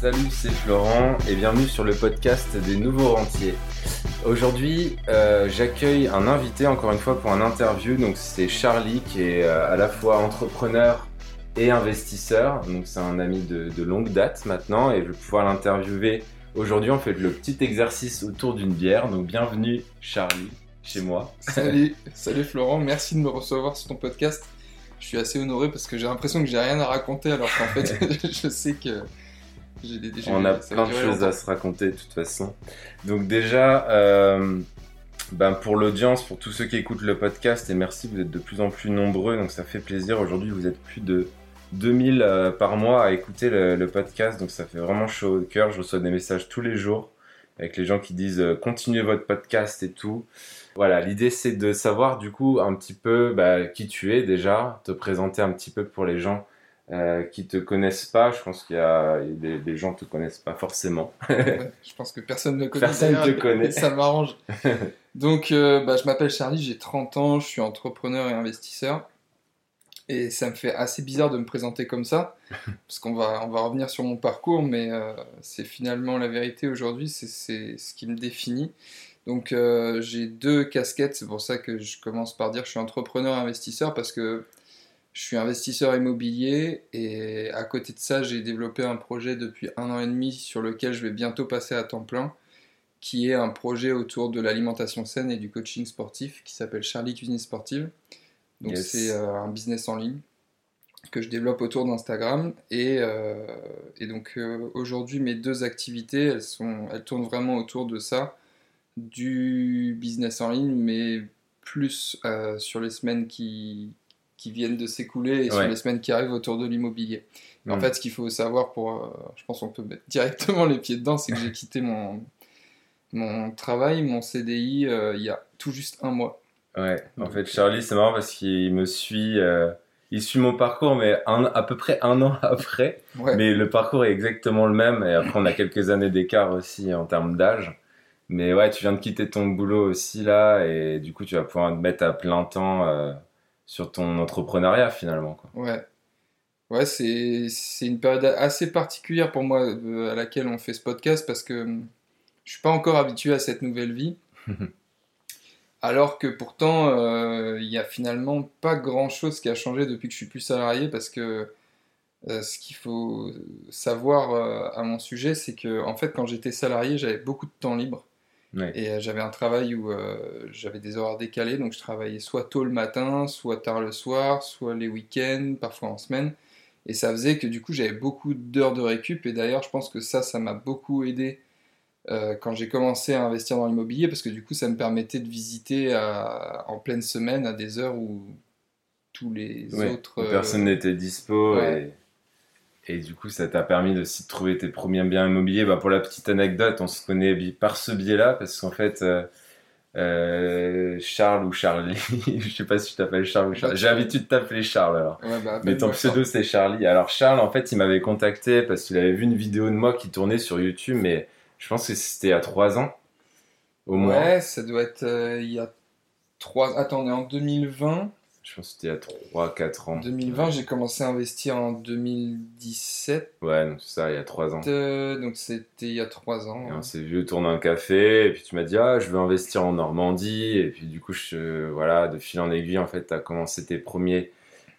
Salut, c'est Florent et bienvenue sur le podcast des nouveaux rentiers. Aujourd'hui, euh, j'accueille un invité encore une fois pour un interview. Donc c'est Charlie qui est euh, à la fois entrepreneur et investisseur. Donc c'est un ami de, de longue date maintenant et je vais pouvoir l'interviewer. Aujourd'hui, on fait le petit exercice autour d'une bière. Donc bienvenue Charlie chez moi. Salut, salut Florent, merci de me recevoir sur ton podcast. Je suis assez honoré parce que j'ai l'impression que j'ai rien à raconter alors qu'en fait je sais que des On a plein de choses à se raconter de toute façon. Donc déjà, euh, ben pour l'audience, pour tous ceux qui écoutent le podcast, et merci, vous êtes de plus en plus nombreux, donc ça fait plaisir. Aujourd'hui, vous êtes plus de 2000 euh, par mois à écouter le, le, podcast, donc ça fait vraiment chaud au cœur. Je reçois des messages tous les jours avec les gens qui disent euh, continuez votre podcast et tout. Voilà, l'idée c'est de savoir du coup un petit peu bah, qui tu es déjà, te présenter un petit peu pour les gens euh, qui te connaissent pas. Je pense qu'il y a des, des, gens te connaissent pas forcément. ouais, je pense que personne ne connaît. Personne ne te connaît. Ça m'arrange. Donc, euh, bah, je m'appelle Charlie, j'ai 30 ans, je suis entrepreneur et investisseur. Et ça me fait assez bizarre de me présenter comme ça, parce qu'on va, on va revenir sur mon parcours, mais euh, c'est finalement la vérité aujourd'hui, c'est ce qui me définit. Donc euh, j'ai deux casquettes, c'est pour ça que je commence par dire que je suis entrepreneur investisseur parce que je suis investisseur immobilier et à côté de ça j'ai développé un projet depuis un an et demi sur lequel je vais bientôt passer à temps plein qui est un projet autour de l'alimentation saine et du coaching sportif qui s'appelle Charlie Cuisine Sportive. Donc yes. c'est euh, un business en ligne que je développe autour d'Instagram et, euh, et, donc euh, aujourd'hui mes deux activités elles, sont, elles tournent vraiment autour de ça du business en ligne, mais plus euh, sur les semaines qui, qui viennent de s'écouler et ouais. sur les semaines qui arrivent autour de l'immobilier. Mmh. En fait, ce qu'il faut savoir pour, euh, je pense qu'on peut mettre directement les pieds dedans, c'est que j'ai quitté mon, mon travail, mon CDI, euh, il y a tout juste un mois. Ouais, en fait, Charlie, c'est marrant parce qu'il me suit, euh, il suit mon parcours, mais un, à peu près un an après. Ouais. Mais le parcours est exactement le même, et après, on a quelques années d'écart aussi en termes d'âge. Mais ouais, tu viens de quitter ton boulot aussi là, et du coup, tu vas pouvoir te mettre à plein temps euh, sur ton entrepreneuriat finalement. Quoi. Ouais. Ouais, c'est une période assez particulière pour moi euh, à laquelle on fait ce podcast parce que hum, je suis pas encore habitué à cette nouvelle vie. Alors que pourtant, euh, il euh, y a finalement pas grand chose qui a changé depuis que je suis plus salarié parce que euh, ce qu'il faut savoir euh, à mon sujet, c'est que en fait, quand j'étais salarié, j'avais beaucoup de temps libre. Ouais. Et euh, j'avais un travail où euh, j'avais des horaires décalés, donc je travaillais soit tôt le matin, soit tard le soir, soit les week-ends, parfois en semaine. Et ça faisait que du coup j'avais beaucoup d'heures de récup. Et d'ailleurs, je pense que ça, ça m'a beaucoup aidé euh, quand j'ai commencé à investir dans l'immobilier, parce que du coup, ça me permettait de visiter à, en pleine semaine à des heures où tous les ouais, autres. Personne n'était dispo. Ouais. Et... Et du coup, ça t'a permis de, de trouver tes premiers biens immobiliers. Bah, pour la petite anecdote, on se connaît par ce biais-là, parce qu'en fait, euh, euh, Charles ou Charlie, je sais pas si tu t'appelles Charles ou Charlie. J'ai l'habitude de t'appeler Charles alors. Ouais, bah, Mais ton pseudo, c'est Charlie. Alors, Charles, en fait, il m'avait contacté parce qu'il avait vu une vidéo de moi qui tournait sur YouTube, mais je pense que c'était il y a 3 ans, au moins. Ouais, ça doit être euh, il y a 3... Attends, on est en 2020 je pense que c'était il y a 3-4 ans. 2020, j'ai commencé à investir en 2017. Ouais, donc c'est ça, il y a 3 ans. Euh, donc c'était il y a 3 ans. Et on s'est vu tourner un café, et puis tu m'as dit, ah, je veux investir en Normandie. Et puis du coup, je, voilà, de fil en aiguille, en fait, tu as commencé tes premiers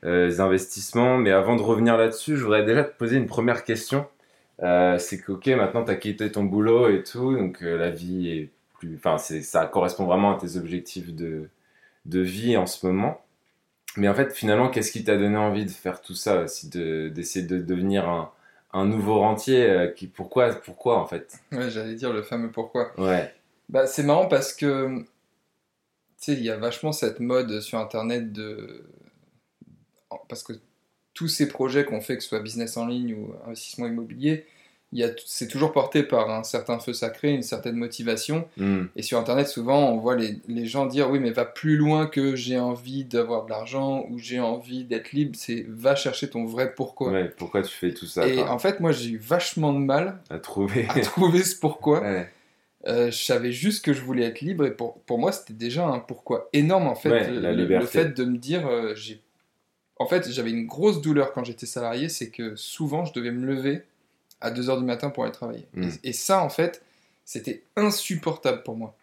euh, investissements. Mais avant de revenir là-dessus, je voudrais déjà te poser une première question. Euh, c'est que, ok, maintenant tu as quitté ton boulot et tout, donc la vie est plus. Enfin, ça correspond vraiment à tes objectifs de, de vie en ce moment. Mais en fait, finalement, qu'est-ce qui t'a donné envie de faire tout ça aussi, d'essayer de, de, devenir un, un nouveau rentier euh, qui, pourquoi, pourquoi en fait? Ouais, j'allais dire le fameux pourquoi. Ouais. Bah, c'est marrant parce que, tu sais, il y a vachement cette mode sur Internet de... Parce que tous ces projets qu'on fait, que ce soit business en ligne ou investissement immobilier, c'est toujours porté par un certain feu sacré, une certaine motivation. Mm. Et sur Internet, souvent, on voit les, les, gens dire oui, mais va plus loin que j'ai envie d'avoir de l'argent ou j'ai envie d'être libre. C'est va chercher ton vrai pourquoi. Ouais, pourquoi tu fais tout ça Et en fait, moi, j'ai eu vachement de mal à trouver, à trouver ce pourquoi. ouais. Euh, je savais juste que je voulais être libre et pour, pour moi, c'était déjà un pourquoi énorme en fait. Ouais, le, le, fait de me dire, euh, j'ai. En fait, j'avais une grosse douleur quand j'étais salarié, c'est que souvent, je devais me lever à 2h du matin pour aller travailler. Mm. Et, et ça, en fait, c'était insupportable pour moi.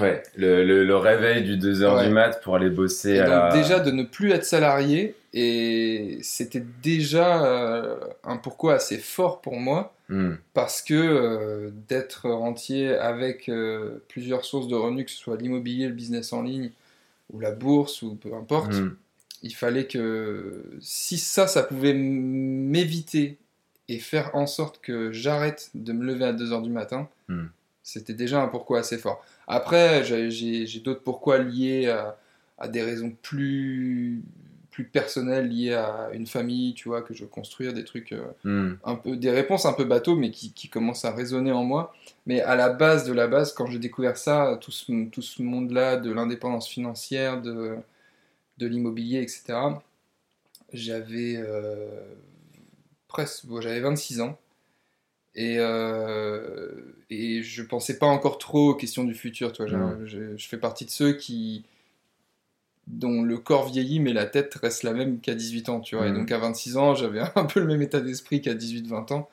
Ouais, le, le, le réveil du 2h Ouais. du mat pour aller bosser Et à donc la... déjà de ne plus être salarié, et c'était déjà euh, un pourquoi assez fort pour moi, Hmm. parce que euh, d'être rentier avec euh, plusieurs sources de revenus, que ce soit l'immobilier, le business en ligne, ou la bourse, ou peu importe, Hmm. il fallait que si ça, ça pouvait m'éviter et faire en sorte que j'arrête de me lever à 2h du matin, Hmm. c'était déjà un pourquoi assez fort. Après, j'ai- d'autres pourquoi liés à, à des raisons plus, plus personnelles, liées à une famille, tu vois, que je veux construire, des trucs, euh, Hmm. un peu, des réponses un peu bateaux, mais qui, qui commencent à résonner en moi. Mais à la base de la base, quand j'ai découvert ça, tout ce, tout ce monde-là, de l'indépendance financière, de, de l'immobilier, etc., j'avais euh, presque, bon, j'avais 26 ans. Et, euh, et je pensais pas encore trop aux questions du futur. Toi, je, je fais partie de ceux qui dont le corps vieillit mais la tête reste la même qu'à 18 ans. Tu vois. Et Mm. donc à 26 ans, j'avais un peu le même état d'esprit qu'à 18-20 ans.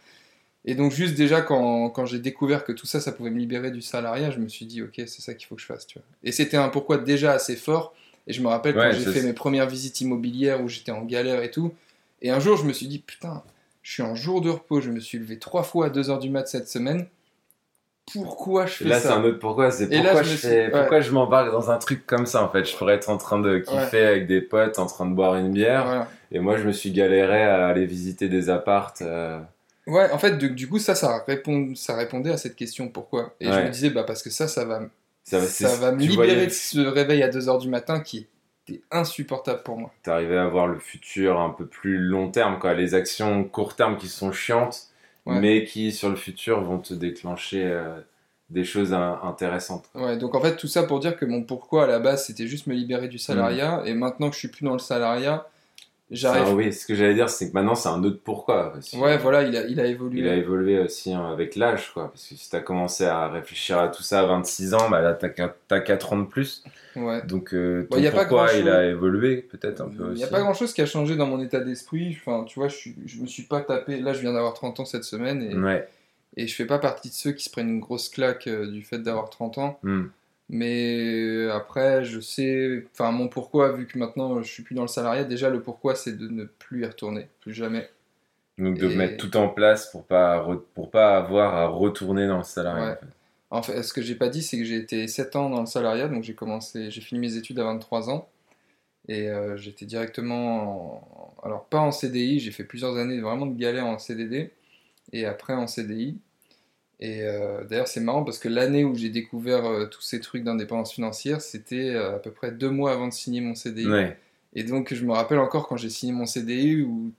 Et donc juste déjà quand, quand j'ai découvert que tout ça, ça pouvait me libérer du salariat, je me suis dit ok, c'est ça qu'il faut que je fasse. Tu vois. Et c'était un pourquoi déjà assez fort. Et je me rappelle Ouais, quand j'ai fait mes premières visites immobilières où j'étais en galère et tout. Et un jour, je me suis dit, putain, je suis en jour de repos, je me suis levé trois fois à 2h du mat cette semaine. Pourquoi je fais là, c'est ça un autre pourquoi. C'est Et là, pourquoi je je, suis- ouais. pourquoi je m'embarque dans un truc comme ça en fait? Je pourrais être en train de kiffer avec des potes, en train de boire une bière, Voilà. et moi je me suis galéré à aller visiter des appartes. euh, Ouais, en fait, du coup, ça, ça, répond, ça répondait à cette question pourquoi? Et je me disais, bah, parce que ça, ça va, Ça, ça, c'est- va me libérer voyais- de ce réveil à 2h du matin qui était insupportable pour moi. T'arrivais à voir le futur un peu plus long terme, quoi. Les actions court terme qui sont chiantes, Ouais. mais qui sur le futur vont te déclencher euh, des choses in- intéressantes. Ouais, donc en fait, tout ça pour dire que mon pourquoi à la base, c'était juste me libérer du salariat. Et maintenant que je suis plus dans le salariat, j'arrive. Ça, oui, ce que j'allais dire, c'est que maintenant c'est un autre pourquoi. Ouais, voilà, il a, il a évolué. Il a évolué aussi hein, avec l'âge, quoi. Parce que si t'as commencé à réfléchir à tout ça à 26 ans, bah là t'as qu'un- t'as 4 ans de plus. Ouais. Donc euh, ton y a pas pourquoi grand-chose. il a évolué peut-être un peu Il aussi. n'y a pas grand chose qui a changé dans mon état d'esprit. Enfin, tu vois, je, suis, je me suis pas tapé. Là, je viens d'avoir 30 ans cette semaine et, Ouais. et je fais pas partie de ceux qui se prennent une grosse claque euh, du fait d'avoir 30 ans. Hmm. Mais euh, après, je sais. Enfin, mon pourquoi, vu que maintenant je suis plus dans le salariat, déjà le pourquoi c'est de ne plus y retourner. Plus jamais. Donc de Et- mettre tout en place pour pas re- pour pas avoir à retourner dans le salariat. Ouais. en fait. En fait, ce que j'ai pas dit, c'est que j'ai été 7 ans dans le salariat, donc j'ai commencé, j'ai fini mes études à 23 ans. Et euh, j'étais directement, en- alors pas en CDI, j'ai fait plusieurs années vraiment de galère en CDD, et après en CDI. Et euh, d'ailleurs, c'est marrant parce que l'année où j'ai découvert euh, tous ces trucs d'indépendance financière, c'était euh, à peu près deux mois avant de signer mon CDI. Ouais. Et donc, je me rappelle encore quand j'ai signé mon CDI où,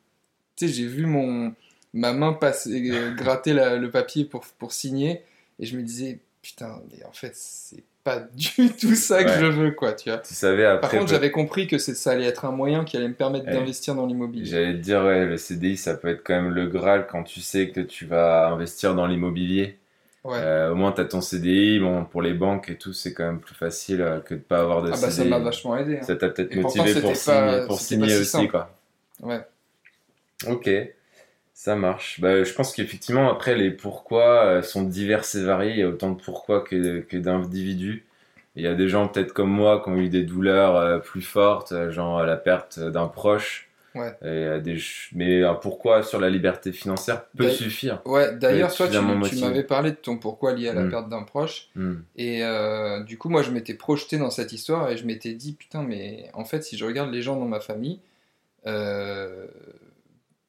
j'ai vu mon, ma main passer, gratter la- le papier pour, pour signer, et je me disais, putain, mais en fait, c'est pas du tout ça que Ouais. je veux, quoi, tu vois. Tu savais Par après. contre, peut- j'avais compris que ça allait être un moyen qui allait me permettre Ouais. d'investir dans l'immobilier. J'allais te dire, ouais, le CDI, ça peut être quand même le Graal quand tu sais que tu vas investir dans l'immobilier. Ouais. Euh, au moins, tu as ton CDI. Bon, pour les banques et tout, c'est quand même plus facile euh, que de pas avoir de ah bah ça CDI. m'a vachement aidé. hein. Ça t'a peut-être pourtant, motivé pour, pas- signer, pour signer si aussi, simple. quoi. Ouais. Ok, ça marche. Bah, je pense qu'effectivement, après, les pourquoi euh, sont divers et variés. Il y a autant de pourquoi que, que d'individus. Il y a des gens, peut-être comme moi, qui ont eu des douleurs euh, plus fortes, euh, genre la perte d'un proche. Ouais. Et, des Mais un pourquoi sur la liberté financière peut suffire. Ouais, d'ailleurs, toi, tu, m'avais parlé de ton pourquoi lié à la Mm. perte d'un proche. Hmm. Et euh, du coup, moi, je m'étais projeté dans cette histoire et je m'étais dit, putain, mais en fait, si je regarde les gens dans ma famille, euh,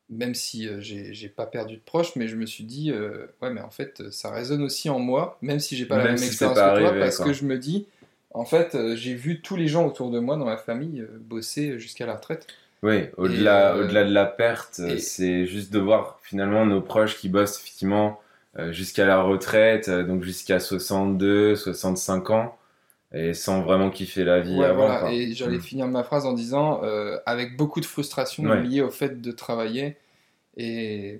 même si euh, j'ai pas perdu de proches, mais je me suis dit, euh, ouais, mais en fait, ça résonne aussi en moi, même si j'ai pas la Même si expérience que toi, arrivé, parce quoi. que je me dis, en fait, euh, j'ai vu tous les gens autour de moi dans ma famille euh, bosser jusqu'à la retraite. Oui, au-delà euh, au-delà de la perte, euh, et- c'est juste de voir finalement nos proches qui bossent effectivement euh, jusqu'à la retraite, euh, donc jusqu'à 62, 65 ans, et sans vraiment kiffer la vie Ouais, avant. voilà. quoi. Et j'allais Mm. finir ma phrase en disant, euh, avec beaucoup de frustration Ouais. liée au fait de travailler. Et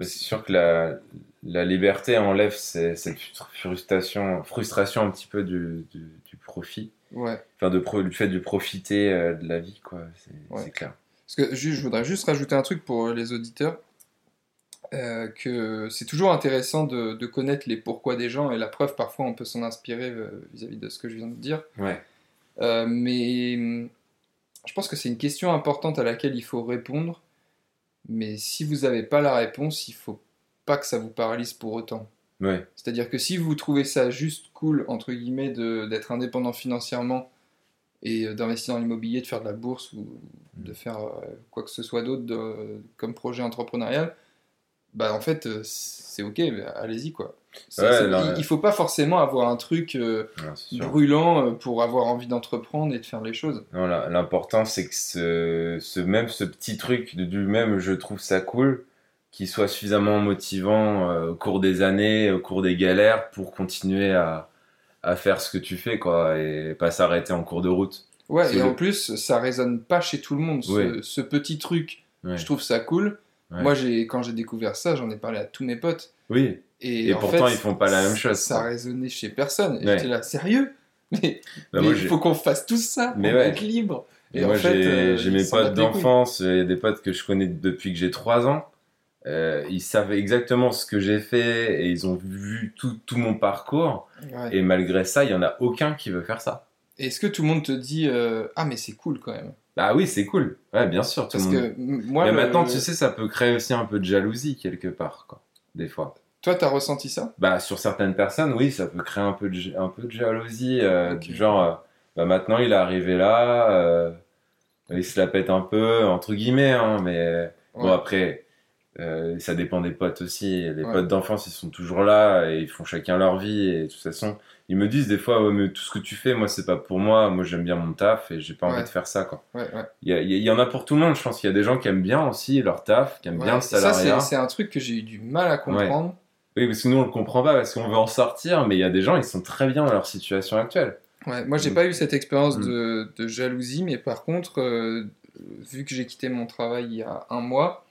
C'est sûr que la, la liberté enlève ces- cette frustration, frustration un petit peu du, du, du profit, ouais. enfin de pro, du fait de profiter euh, de la vie, quoi. C'est Ouais. clair. Parce que je voudrais juste rajouter un truc pour les auditeurs. Euh, que c'est toujours intéressant de, de connaître les pourquoi des gens, et la preuve, parfois, on peut s'en inspirer euh, vis-à-vis de ce que je viens de dire. Ouais. Euh, mais hum, je pense que c'est une question importante à laquelle il faut répondre. Mais si vous n'avez pas la réponse, il faut pas que ça vous paralyse pour autant. Ouais. C'est-à-dire que si vous trouvez ça juste cool, entre guillemets, d'être indépendant financièrement et d'investir dans l'immobilier, de faire de la bourse ou de faire euh, quoi que ce soit d'autre comme projet entrepreneurial, bah en fait, euh, c'est ok, allez-y quoi. Ouais, il, il faut pas forcément avoir un truc euh, brûlant euh, pour avoir envie d'entreprendre et de faire les choses. L'important c'est que ce, ce même ce petit truc de- du même je trouve ça cool qu'il soit suffisamment motivant euh, au cours des années, au cours des galères pour continuer à, à faire ce que tu fais quoi et pas s'arrêter en cours de route. Ouais, et le- en plus, ça résonne pas chez tout le monde, ce, Ouais. ce petit truc. Ouais. Je trouve ça cool. Ouais. Moi, j'ai, quand j'ai découvert ça, j'en ai parlé à tous mes potes. Oui, Et, pourtant, fait, ils font pas la même chose, Ça quoi. résonnait chez personne. Et Ouais. j'étais là, sérieux? Mais Bah, il faut qu'on fasse tout ça Mais pour ouais. être libre. Et Et moi, j'ai euh, j'ai mes potes battent les couilles. d'enfance et des potes que je connais depuis que j'ai 3 ans. Euh, ils savent exactement ce que j'ai fait et ils ont vu tout, tout mon parcours. Et malgré ça, il y en a aucun qui veut faire ça. Est-ce que tout le monde te dit euh, Ah, mais c'est cool quand même Bah oui, c'est cool. Ouais, bien sûr. Tout Parce le monde... que moi, Mais le- maintenant, tu sais, ça peut créer aussi un peu de jalousie quelque part, quoi. Des fois. toi, t'as ressenti ça? Bah, sur certaines personnes, oui, ça peut créer un peu de, un peu de jalousie. euh, Ok. Du genre, euh, bah maintenant il est arrivé là, euh, il se la pète un peu, entre guillemets, hein, mais bon, après, euh, ça dépend des potes aussi. Les Ouais. potes d'enfance, ils sont toujours là et ils font chacun leur vie. Et de toute façon, ils me disent des fois, ouais, mais tout ce que tu fais, moi, c'est pas pour moi. Moi, j'aime bien mon taf et j'ai pas Ouais. envie de faire ça, quoi. Ouais. Il y, a- il y a- il y en a pour tout le monde, je pense qu'il y a des gens qui aiment bien aussi leur taf, qui aiment bien le ça, salariat. c'est c'est un truc que j'ai eu du mal à comprendre. Oui, parce que nous, on le comprend pas parce qu'on veut en sortir, mais il y a des gens, ils sont très bien dans leur situation actuelle. Ouais, moi, j'ai Mm. pas eu cette expérience Mm. de, de jalousie, mais par contre, euh, vu que j'ai quitté mon travail il y a un mois,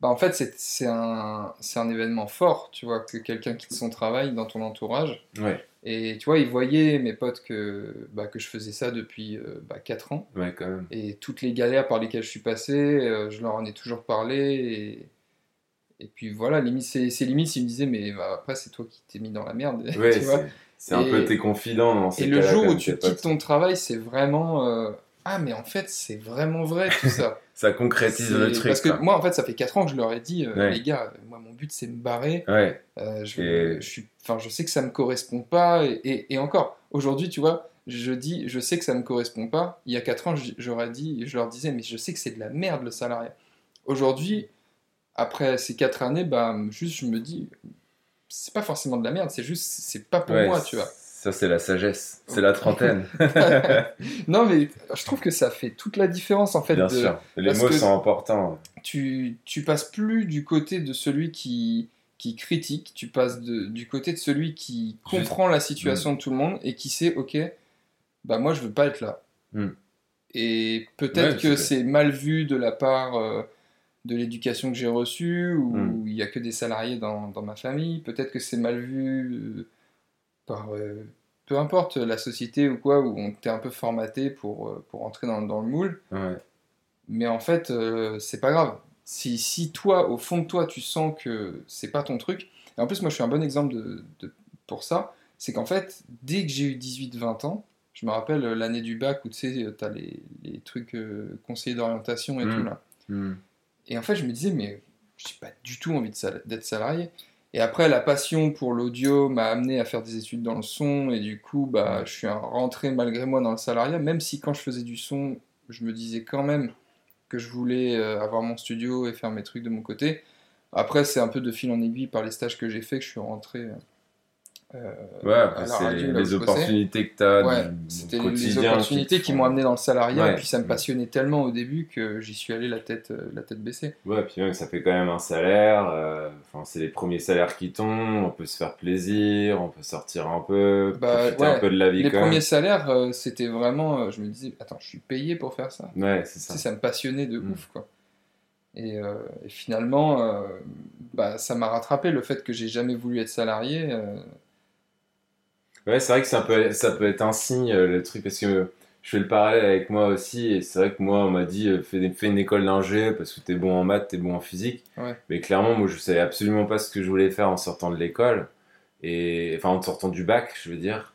bah en fait, c'est un, c'est un événement fort, tu vois, que quelqu'un quitte son travail dans ton entourage. Ouais, Et tu vois, ils voyaient, mes potes, que, bah, que je faisais ça depuis euh, bah, 4 ans. ouais, quand même. Et toutes les galères par lesquelles je suis passé, euh, je leur en ai toujours parlé. Et, et puis voilà, limite, c'est limite s'ils me disaient, mais bah, après, c'est toi qui t'es mis dans la merde. Ouais, tu vois c'est- un peu tes confidents dans ces et le jour où tu quittes ton travail, c'est vraiment. euh, Ah, mais en fait, c'est vraiment vrai tout ça. Ça concrétise le truc. Parce que quoi. moi, en fait, ça fait 4 ans que je leur ai dit, euh, Ouais. les gars, moi, mon but, c'est me barrer. Ouais, Euh, je, Et- je, suis, je sais que ça me correspond pas. Et, et- et encore, aujourd'hui, tu vois, je dis, je sais que ça me correspond pas. Il y a 4 ans, je- j'aurais dit, je leur disais, mais je sais que c'est de la merde le salariat. Aujourd'hui, après ces 4 années, bah, juste, je me dis, c'est pas forcément de la merde, c'est juste, c'est pas pour ouais, moi, tu vois. Ça, c'est la sagesse. C'est la trentaine. non, mais je trouve que ça fait toute la différence, en fait. Bien de- sûr. Les parce mots sont importants. tu, tu passes plus du côté de celui qui, qui critique, tu passes de- du côté de celui qui Juste- comprend la situation de tout le monde et qui sait, ok, bah moi je veux pas être là. Mm. Et peut-être Ouais, que c'est- mal vu de la part euh, de l'éducation que j'ai reçue, ou Mm. il y a que des salariés dans, dans ma famille, peut-être que c'est mal vu euh, par... euh, peu importe la société ou quoi, où on t'est un peu formaté pour, euh, pour entrer dans, dans le moule. Ouais. Mais en fait, euh, c'est pas grave. Si, si toi, au fond de toi, tu sens que c'est pas ton truc, et en plus, moi, je suis un bon exemple de, de- pour ça, c'est qu'en fait, dès que j'ai eu 18-20 ans, je me rappelle l'année du bac où tu sais, t'as les, les trucs euh, conseillers d'orientation et Mm. tout là. Hmm. Et en fait, je me disais, mais j'ai pas du tout envie d'être salarié. Et après, la passion pour l'audio m'a amené à faire des études dans le son, et du coup, bah, je suis rentré malgré moi dans le salariat, même si quand je faisais du son, je me disais quand même que je voulais euh, avoir mon studio et faire mes trucs de mon côté. Après, c'est un peu de fil en aiguille par les stages que j'ai fait que je suis rentré euh, Ouais, c'est les, opportunités que tu as Ouais, c'était les opportunités qui m'ont amené dans le salariat, Ouais. et puis ça me passionnait tellement au début que j'y suis allé la tête, euh, la tête baissée. Ouais, puis même, ça fait quand même un salaire. euh, c'est les premiers salaires qui tombent. On peut se faire plaisir, on peut sortir un peu, Bah, profiter un peu de la vie Les quand premiers même. salaires, euh, c'était vraiment. euh, je me disais, attends, je suis payé pour faire ça. Ouais, c'est Tu ça. sais, ça me passionnait de Mm. ouf, quoi. Et, euh, et finalement, euh, bah, ça m'a rattrapé le fait que j'ai jamais voulu être salarié. euh, Ouais, c'est vrai que ça peut, ça peut être un signe, euh, le truc, parce que je fais le parallèle avec moi aussi, et c'est vrai que moi, on m'a dit, euh, fais, fais une école d'ingé parce que t'es bon en maths, t'es bon en physique. Ouais. Mais clairement, moi, je savais absolument pas ce que je voulais faire en sortant de l'école, et enfin en sortant du bac, je veux dire.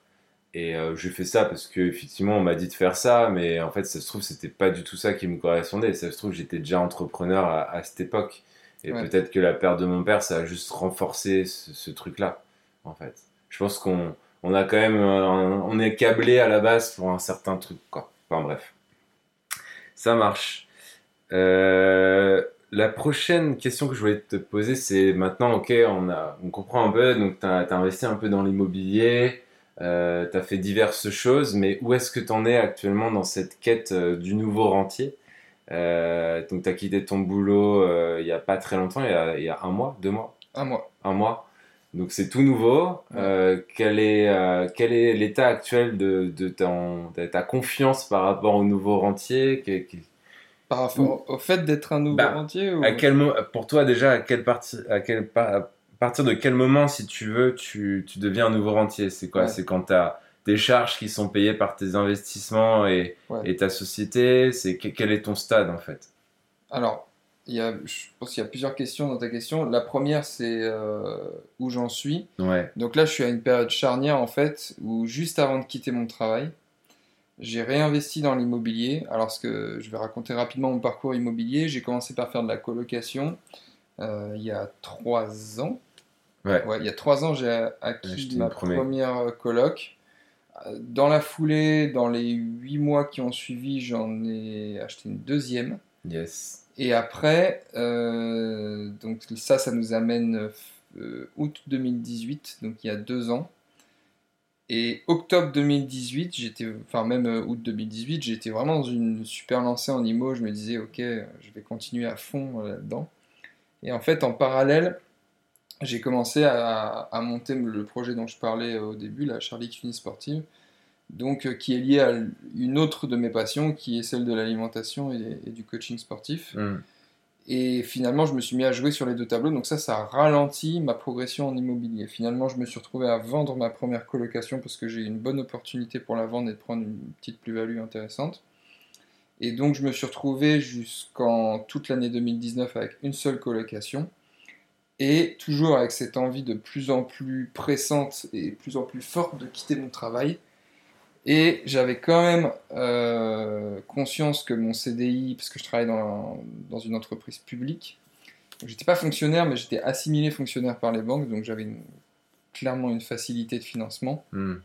Et euh, j'ai fait ça parce que effectivement, on m'a dit de faire ça, mais en fait, ça se trouve, c'était pas du tout ça qui me correspondait. Ça se trouve, j'étais déjà entrepreneur à, à cette époque. Et Ouais. peut-être que la perte de mon père, ça a juste renforcé ce, ce truc-là, en fait. Je pense qu'on on a quand même, euh, on est câblé à la base pour un certain truc, quoi. Enfin bref, ça marche. Euh, la prochaine question que je voulais te poser, c'est maintenant, ok, on a, on comprend un peu, donc tu as, investi un peu dans l'immobilier, euh, tu as fait diverses choses, mais où est-ce que tu en es actuellement dans cette quête euh, du nouveau rentier? Euh, Donc tu as quitté ton boulot il y a pas très longtemps, il y a, il y a un mois, deux mois? Un mois. un mois? Donc c'est tout nouveau. Euh, quel est euh, quel est l'état actuel de, de, ton- de ta confiance par rapport au nouveau rentier? Par rapport au fait d'être un nouveau Bah, rentier ou... à quel mo- Pour toi déjà, à quelle partie, à quel à partir de quel moment, si tu veux, tu, tu deviens un nouveau rentier? C'est quoi? Ouais. C'est quand tu as des charges qui sont payées par tes investissements et, Ouais. et ta société? C'est que- quel est ton stade en fait? Alors, il y a, je pense qu'il y a plusieurs questions dans ta question. La première, c'est euh, où j'en suis. Ouais. Donc là, je suis à une période charnière, en fait, où juste avant de quitter mon travail, j'ai réinvesti dans l'immobilier. Alors, ce que je vais raconter rapidement mon parcours immobilier, j'ai commencé par faire de la colocation euh, il y a trois ans. Ouais. il y a trois ans, j'ai acquis ma première. première coloc. Euh, Dans la foulée, dans les huit mois qui ont suivi, j'en ai acheté une deuxième. Yes. Et après, euh, donc ça, ça nous amène euh, août 2018, donc il y a deux ans. Et octobre 2018, j'étais, enfin même euh, août 2018, j'étais vraiment dans une super lancée en IMO. Je me disais, ok, je vais continuer à fond euh, là-dedans. Et en fait, en parallèle, j'ai commencé à, monter le projet dont je parlais au début, la Charlie Cuny Sportive, donc euh, qui est lié à une autre de mes passions, qui est celle de l'alimentation et, et du coaching sportif. Hmm. Et finalement, je me suis mis à jouer sur les deux tableaux, donc ça, ça a ralenti ma progression en immobilier. Finalement, je me suis retrouvé à vendre ma première colocation parce que j'ai eu une bonne opportunité pour la vendre et de prendre une petite plus-value intéressante. Et donc, je me suis retrouvé jusqu'en toute l'année 2019 avec une seule colocation. Et toujours avec cette envie de plus en plus pressante et plus en plus forte de quitter mon travail. Et j'avais quand même euh, conscience que mon CDI, parce que je travaille dans, dans une entreprise publique, j'étais pas fonctionnaire, mais j'étais assimilé fonctionnaire par les banques, donc j'avais clairement une facilité de financement, Hmm.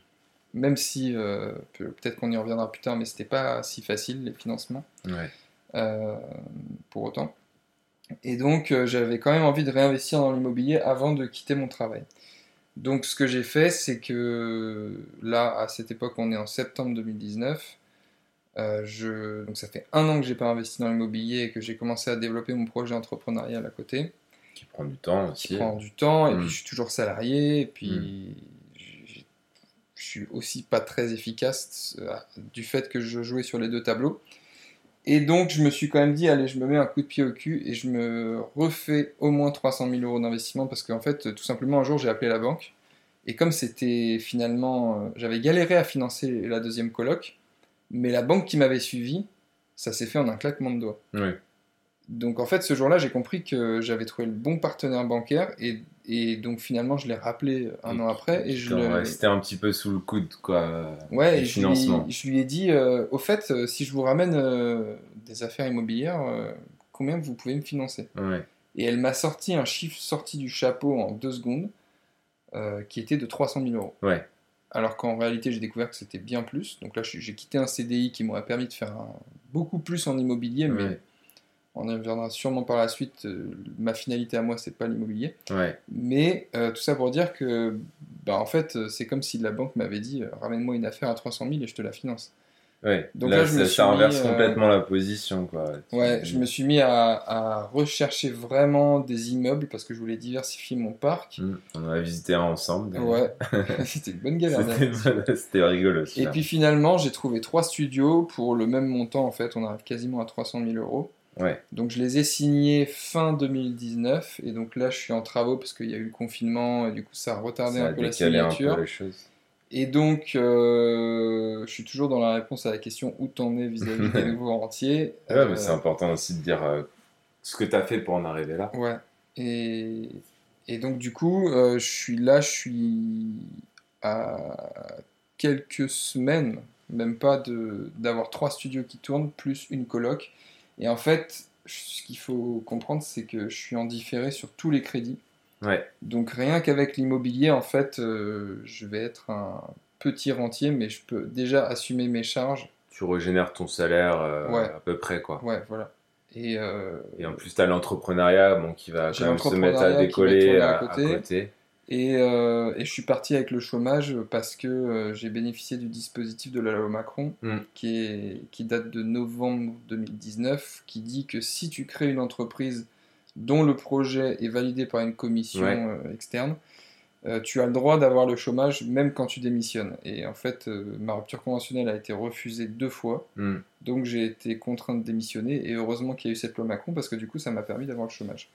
même si, euh, peut- peut-être qu'on y reviendra plus tard, mais c'était pas si facile les financements Ouais. euh, pour autant. Et donc, j'avais quand même envie de réinvestir dans l'immobilier avant de quitter mon travail. Donc, ce que j'ai fait, c'est que là, à cette époque, on est en septembre 2019. euh, je... Donc, ça fait un an que j'ai pas investi dans l'immobilier et que j'ai commencé à développer mon projet entrepreneurial à côté, Qui prend du temps qui aussi. prend du temps. Et Mm. puis, je suis toujours salarié. Et puis, j'ai- je suis aussi pas très efficace euh, du fait que je jouais sur les deux tableaux. Et donc, je me suis quand même dit, allez, je me mets un coup de pied au cul et je me refais au moins 300 000 euros d'investissement parce qu'en fait, tout simplement, un jour, j'ai appelé la banque. Et comme c'était finalement. euh, J'avais galéré à financer la deuxième coloc, mais la banque qui m'avait suivi, ça s'est fait en un claquement de doigts. Ouais. Donc en fait, ce jour-là, j'ai compris que j'avais trouvé le bon partenaire bancaire et, et donc finalement, je l'ai rappelé un an après et je T'en le, restais un petit peu sous le coude, quoi. Ouais, et je lui, financement. je lui ai dit, euh, au fait, euh, si je vous ramène euh, des affaires immobilières, euh, combien vous pouvez me financer? Ouais. Et elle m'a sorti un chiffre sorti du chapeau en deux secondes, qui était de 300 000 euros. Ouais. Alors qu'en réalité, j'ai découvert que c'était bien plus. Donc là, j'ai quitté un CDI qui m'aurait permis de faire un- beaucoup plus en immobilier, mais Ouais. On y reviendra sûrement par la suite. euh, ma finalité à moi, c'est pas l'immobilier. Ouais. Mais euh, tout ça pour dire que, bah, en fait, euh, c'est comme si la banque m'avait dit euh, ramène-moi une affaire à 300 000 et je te la finance. Ouais. Donc là, là, je me ça, suis ça renverse mis, complètement la position, quoi. Ouais, je me suis mis à, à rechercher vraiment des immeubles parce que je voulais diversifier mon parc. Hmm. On en a visité un ensemble. Ouais, c'était une bonne galère. C'était rigolo. Et puis finalement, j'ai trouvé trois studios pour le même montant. En fait, on arrive quasiment à 300 000 euros. Ouais. Donc je les ai signés fin 2019 et donc là je suis en travaux parce qu'il y a eu le confinement et du coup ça a retardé Ça a un peu la un signature. peu les choses. Et donc, euh, je suis toujours dans la réponse à la question où t'en es vis-à-vis des nouveaux rentiers. Ouais, mais c'est important aussi de dire euh, ce que tu as fait pour en arriver là. Ouais. Et, et donc, du coup, euh, je suis là, je suis à quelques semaines, même pas d'avoir trois studios qui tournent, plus une coloc. Et en fait, ce qu'il faut comprendre, c'est que je suis en différé sur tous les crédits. Ouais. Donc rien qu'avec l'immobilier, en fait, euh, je vais être un petit rentier, mais je peux déjà assumer mes charges. Tu régénères ton salaire euh, Ouais. à peu près, quoi. Ouais, voilà. Et, euh, Et en plus, tu as l'entrepreneuriat bon, qui va quand même se mettre à décoller à côté. Et, euh, et je suis parti avec le chômage parce que euh, j'ai bénéficié du dispositif de la loi Macron, Mm. qui, est, qui date de novembre 2019, qui dit que si tu crées une entreprise dont le projet est validé par une commission Ouais. euh, externe, tu as le droit d'avoir le chômage même quand tu démissionnes. Et en fait, ma rupture conventionnelle a été refusée deux fois. Hmm. Donc j'ai été contraint de démissionner et heureusement qu'il y a eu cette loi Macron parce que du coup ça m'a permis d'avoir le chômage.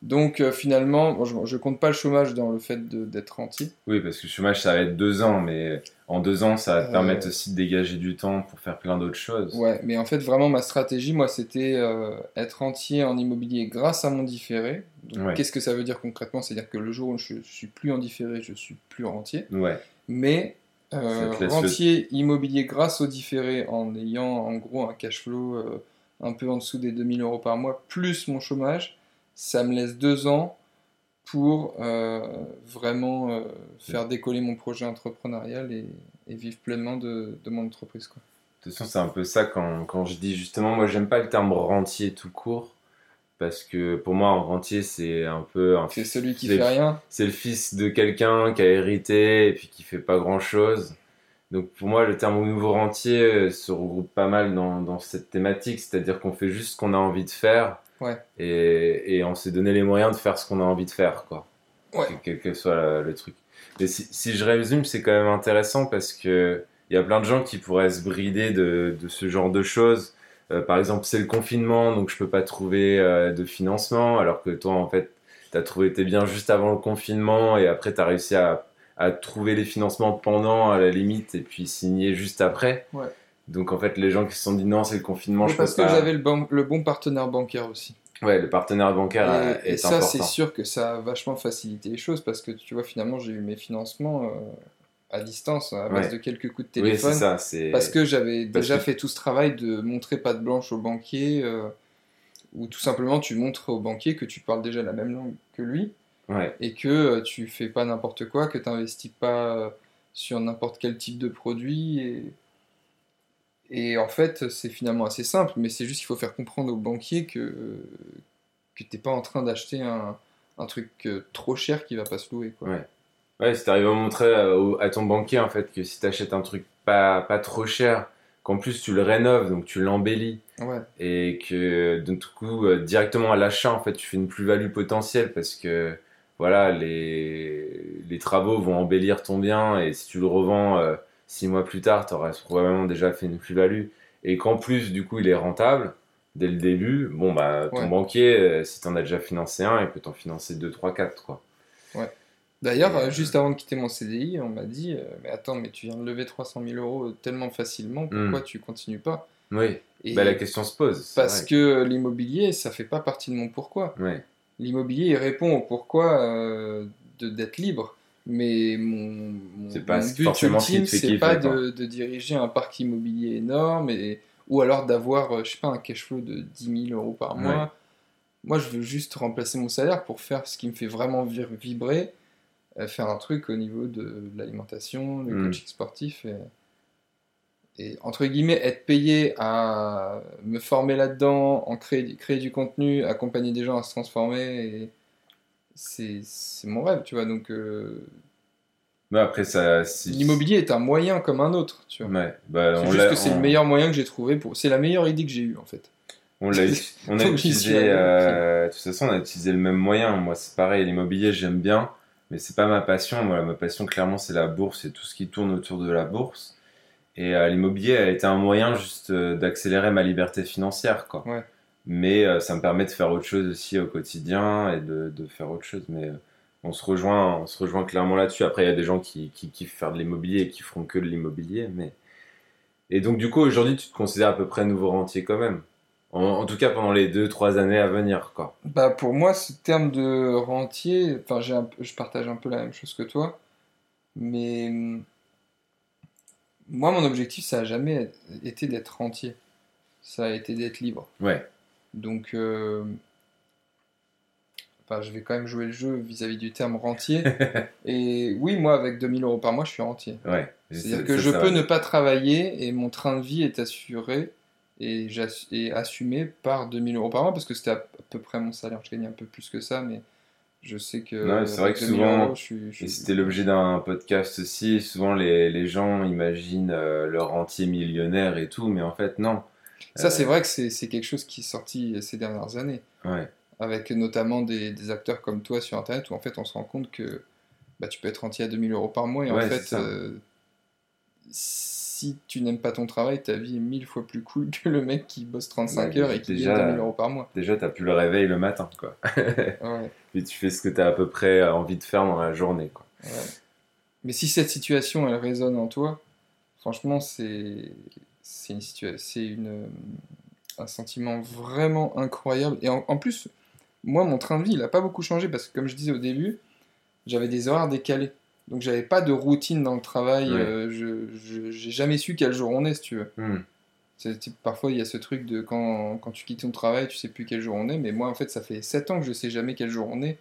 Donc euh, finalement, bon, je, je compte pas le chômage dans le fait d'être rentier. Oui, parce que le chômage, ça va être deux ans, mais en deux ans, ça va te Euh, permettre aussi de dégager du temps pour faire plein d'autres choses. Ouais, mais en fait vraiment ma stratégie, moi, c'était euh, être rentier en immobilier grâce à mon différé. Ouais. Qu'est-ce que ça veut dire concrètement? C'est-à-dire que le jour où je, je suis plus en différé, je suis plus rentier. Ouais. Mais rentier immobilier grâce au différé en ayant en gros un cash flow un peu en dessous des 2000 euros par mois, plus mon chômage, ça me laisse deux ans pour euh, vraiment euh, faire décoller mon projet entrepreneurial et, et vivre pleinement de, de mon entreprise. Quoi. De toute façon, c'est un peu ça quand, quand je dis justement, moi, j'aime pas le terme rentier tout court, parce que pour moi, un rentier, c'est un peu un C'est celui qui fait rien. c'est le fils de quelqu'un qui a hérité et puis qui fait pas grand chose. Donc pour moi, le terme nouveau rentier euh, se regroupe pas mal dans, dans cette thématique, c'est-à-dire qu'on fait juste ce qu'on a envie de faire Ouais. et, et on s'est donné les moyens de faire ce qu'on a envie de faire, quoi. Ouais. Quel que soit le truc. Mais si, si je résume, c'est quand même intéressant parce que il y a plein de gens qui pourraient se brider de, de ce genre de choses. Euh, par exemple, c'est le confinement, donc je peux pas trouver euh, de financement, alors que toi, en fait, tu as trouvé tes biens juste avant le confinement et après, tu as réussi à, à trouver les financements pendant, à la limite, et puis signer juste après. Ouais. Donc, en fait, les gens qui se sont dit non, c'est le confinement, je parce que pas. j'avais le, bon- le bon partenaire bancaire aussi. Ouais, le partenaire bancaire Et, est et ça, c'est sûr que ça a vachement facilité les choses parce que tu vois, finalement, j'ai eu mes financements euh, à distance, à base Ouais. de quelques coups de Oui, téléphone. c'est ça. C'est... Parce que j'avais déjà que- fait tout ce travail de montrer patte blanche au banquier, euh, où tout simplement tu montres au banquier que tu parles déjà la même langue que lui, Ouais, et que euh, tu fais pas n'importe quoi, que tu n'investis pas euh, sur n'importe quel type de produit. Et, et en fait, c'est finalement assez simple, mais c'est juste qu'il faut faire comprendre au banquier que, que tu n'es pas en train d'acheter un, un truc euh, trop cher qui va pas se louer. Quoi. Ouais. Ouais, si t'arrives à montrer euh, à ton banquier en fait que si t'achètes un truc pas, pas trop cher, qu'en plus tu le rénoves, donc tu l'embellis, Ouais. et que d'un coup, euh, directement à l'achat, en fait, tu fais une plus-value potentielle parce que voilà, les, les travaux vont embellir ton bien et si tu le revends euh, six mois plus tard, tu auras probablement déjà fait une plus-value et qu'en plus, du coup, il est rentable dès le début, bon, bah, ton Ouais. banquier, euh, si tu en as déjà financé un, il peut t'en financer deux, trois, quatre, quoi. D'ailleurs, Et, euh, euh, juste avant de quitter mon CDI, on m'a dit euh, Mais attends, mais tu viens de lever 300 000 euros tellement facilement, pourquoi Mm. tu continues pas? Oui, Et bah, la question se pose. Parce vrai. que l'immobilier, ça fait pas partie de mon pourquoi. Ouais. L'immobilier, il répond au pourquoi de d'être libre. Mais mon, mon, C'est pas mon but forcément ultime, c'est pas de, de diriger un parc immobilier énorme et, ou alors d'avoir, euh, je sais pas, un cash flow de 10 000 euros par mois. Ouais. Moi, je veux juste remplacer mon salaire pour faire ce qui me fait vraiment vi- vibrer, euh, faire un truc au niveau de l'alimentation, le Mm. coaching sportif et, et entre guillemets être payé à me former là-dedans, en créer, créer du contenu, accompagner des gens à se transformer. C'est mon rêve, tu vois. Donc euh, Mais après, ça. l'immobilier est un moyen comme un autre, tu vois. Ouais, bah, C'est juste que c'est on- le meilleur moyen que j'ai trouvé pour. C'est la meilleure idée que j'ai eue en fait. On l'a, on a utilisé, euh, de toute façon, on a utilisé le même moyen. Moi, c'est pareil, l'immobilier, j'aime bien, mais c'est pas ma passion. Moi, ma passion, clairement, c'est la bourse et tout ce qui tourne autour de la bourse. Et euh, l'immobilier a été un moyen juste euh, d'accélérer ma liberté financière, quoi. Ouais. Mais euh, ça me permet de faire autre chose aussi au quotidien et de, de faire autre chose. Mais euh, on se rejoint, on se rejoint clairement là-dessus. Après, il y a des gens qui, qui kiffent faire de l'immobilier et qui feront que de l'immobilier, mais et donc du coup aujourd'hui, tu te considères à peu près nouveau rentier quand même? En, tout cas pendant les 2-3 années à venir, quoi. Bah pour moi, ce terme de rentier, enfin je partage un peu la même chose que toi, mais moi mon objectif ça a jamais été d'être rentier, ça a été d'être libre. Ouais. Donc euh, je vais quand même jouer le jeu vis-à-vis du terme rentier. et oui, moi, avec 2000 euros par mois, je suis rentier. Ouais. C'est-à-dire que je peux ne pas travailler et mon train de vie est assuré et, et assumé par 2000 euros par mois parce que c'était à peu près mon salaire. Je gagnais un peu plus que ça, mais je sais que. c'est vrai que souvent, c'était l'objet d'un podcast aussi, souvent les, les gens imaginent euh, leur rentier millionnaire et tout, mais en fait, non. Ça, c'est euh, vrai que c'est quelque chose qui est sorti ces dernières années. Ouais avec notamment des, acteurs comme toi sur Internet, où en fait on se rend compte que bah, tu peux être rentier à 2000 euros par mois, et en fait, euh, si tu n'aimes pas ton travail, ta vie est mille fois plus cool que le mec qui bosse 35 heures et qui gagne 2000 euros par mois. Déjà, tu n'as plus le réveil le matin, quoi. Puis tu fais ce que tu as à peu près envie de faire dans la journée, quoi. Mais si cette situation, elle résonne en toi, franchement, c'est une c'est une un sentiment vraiment incroyable. Et en plus, moi, mon train de vie, il n'a pas beaucoup changé parce que, comme je disais au début, j'avais des horaires décalés. Donc, j'avais pas de routine dans le travail. Euh, je n'ai jamais su quel jour on est, si tu veux. Hmm. Parfois, il y a ce truc de quand, quand, tu quittes ton travail, tu sais plus quel jour on est. Mais moi, en fait, ça fait 7 ans que je sais jamais quel jour on est.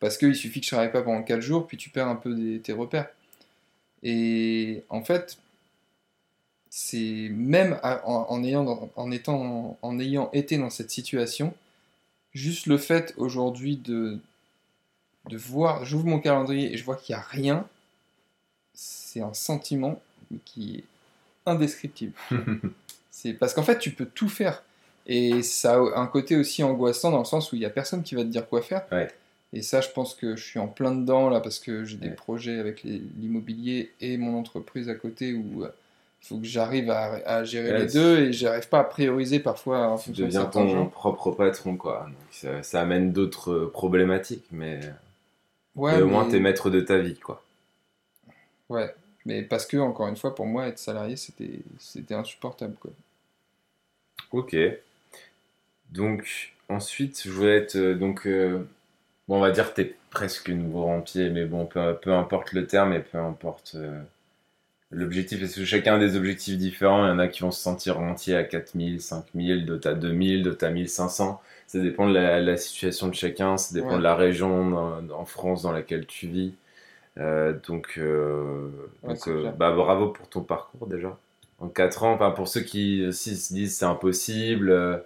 Parce qu'il suffit que je travaille pas pendant 4 jours, puis tu perds un peu tes repères. Et en fait, c'est même en, ayant, en, étant, en ayant été dans cette situation, Juste le fait aujourd'hui de, de voir, j'ouvre mon calendrier et je vois qu'il n'y a rien, c'est un sentiment qui est indescriptible. c'est parce qu'en fait, tu peux tout faire. Et ça a un côté aussi angoissant dans le sens où il n'y a personne qui va te dire quoi faire. Et ça, je pense que je suis en plein dedans là parce que j'ai des projets avec l'immobilier et mon entreprise à côté où euh, il faut que j'arrive à, gérer les deux et j'arrive pas à prioriser parfois en tu deviens ton propre patron quoi. Donc ça, amène d'autres euh, problématiques mais ouais, au moins t'es maître de ta vie quoi. Ouais mais parce que encore une fois pour moi être salarié c'était c'était insupportable quoi. Ok. Donc ensuite je voulais être euh, donc euh, bon on va dire t'es presque nouveau rentier mais bon peu, peu importe le terme et peu importe L'objectif, est chacun a des objectifs différents. Il y en a qui vont se sentir entiers à 4000, 5000, d'autres à 2000, d'autres à 1500. Ça dépend de la, situation de chacun, ça dépend de la région en France dans laquelle tu vis. Euh, donc, euh, euh, bah, bravo pour ton parcours déjà. En 4 ans, pour ceux qui se disent c'est impossible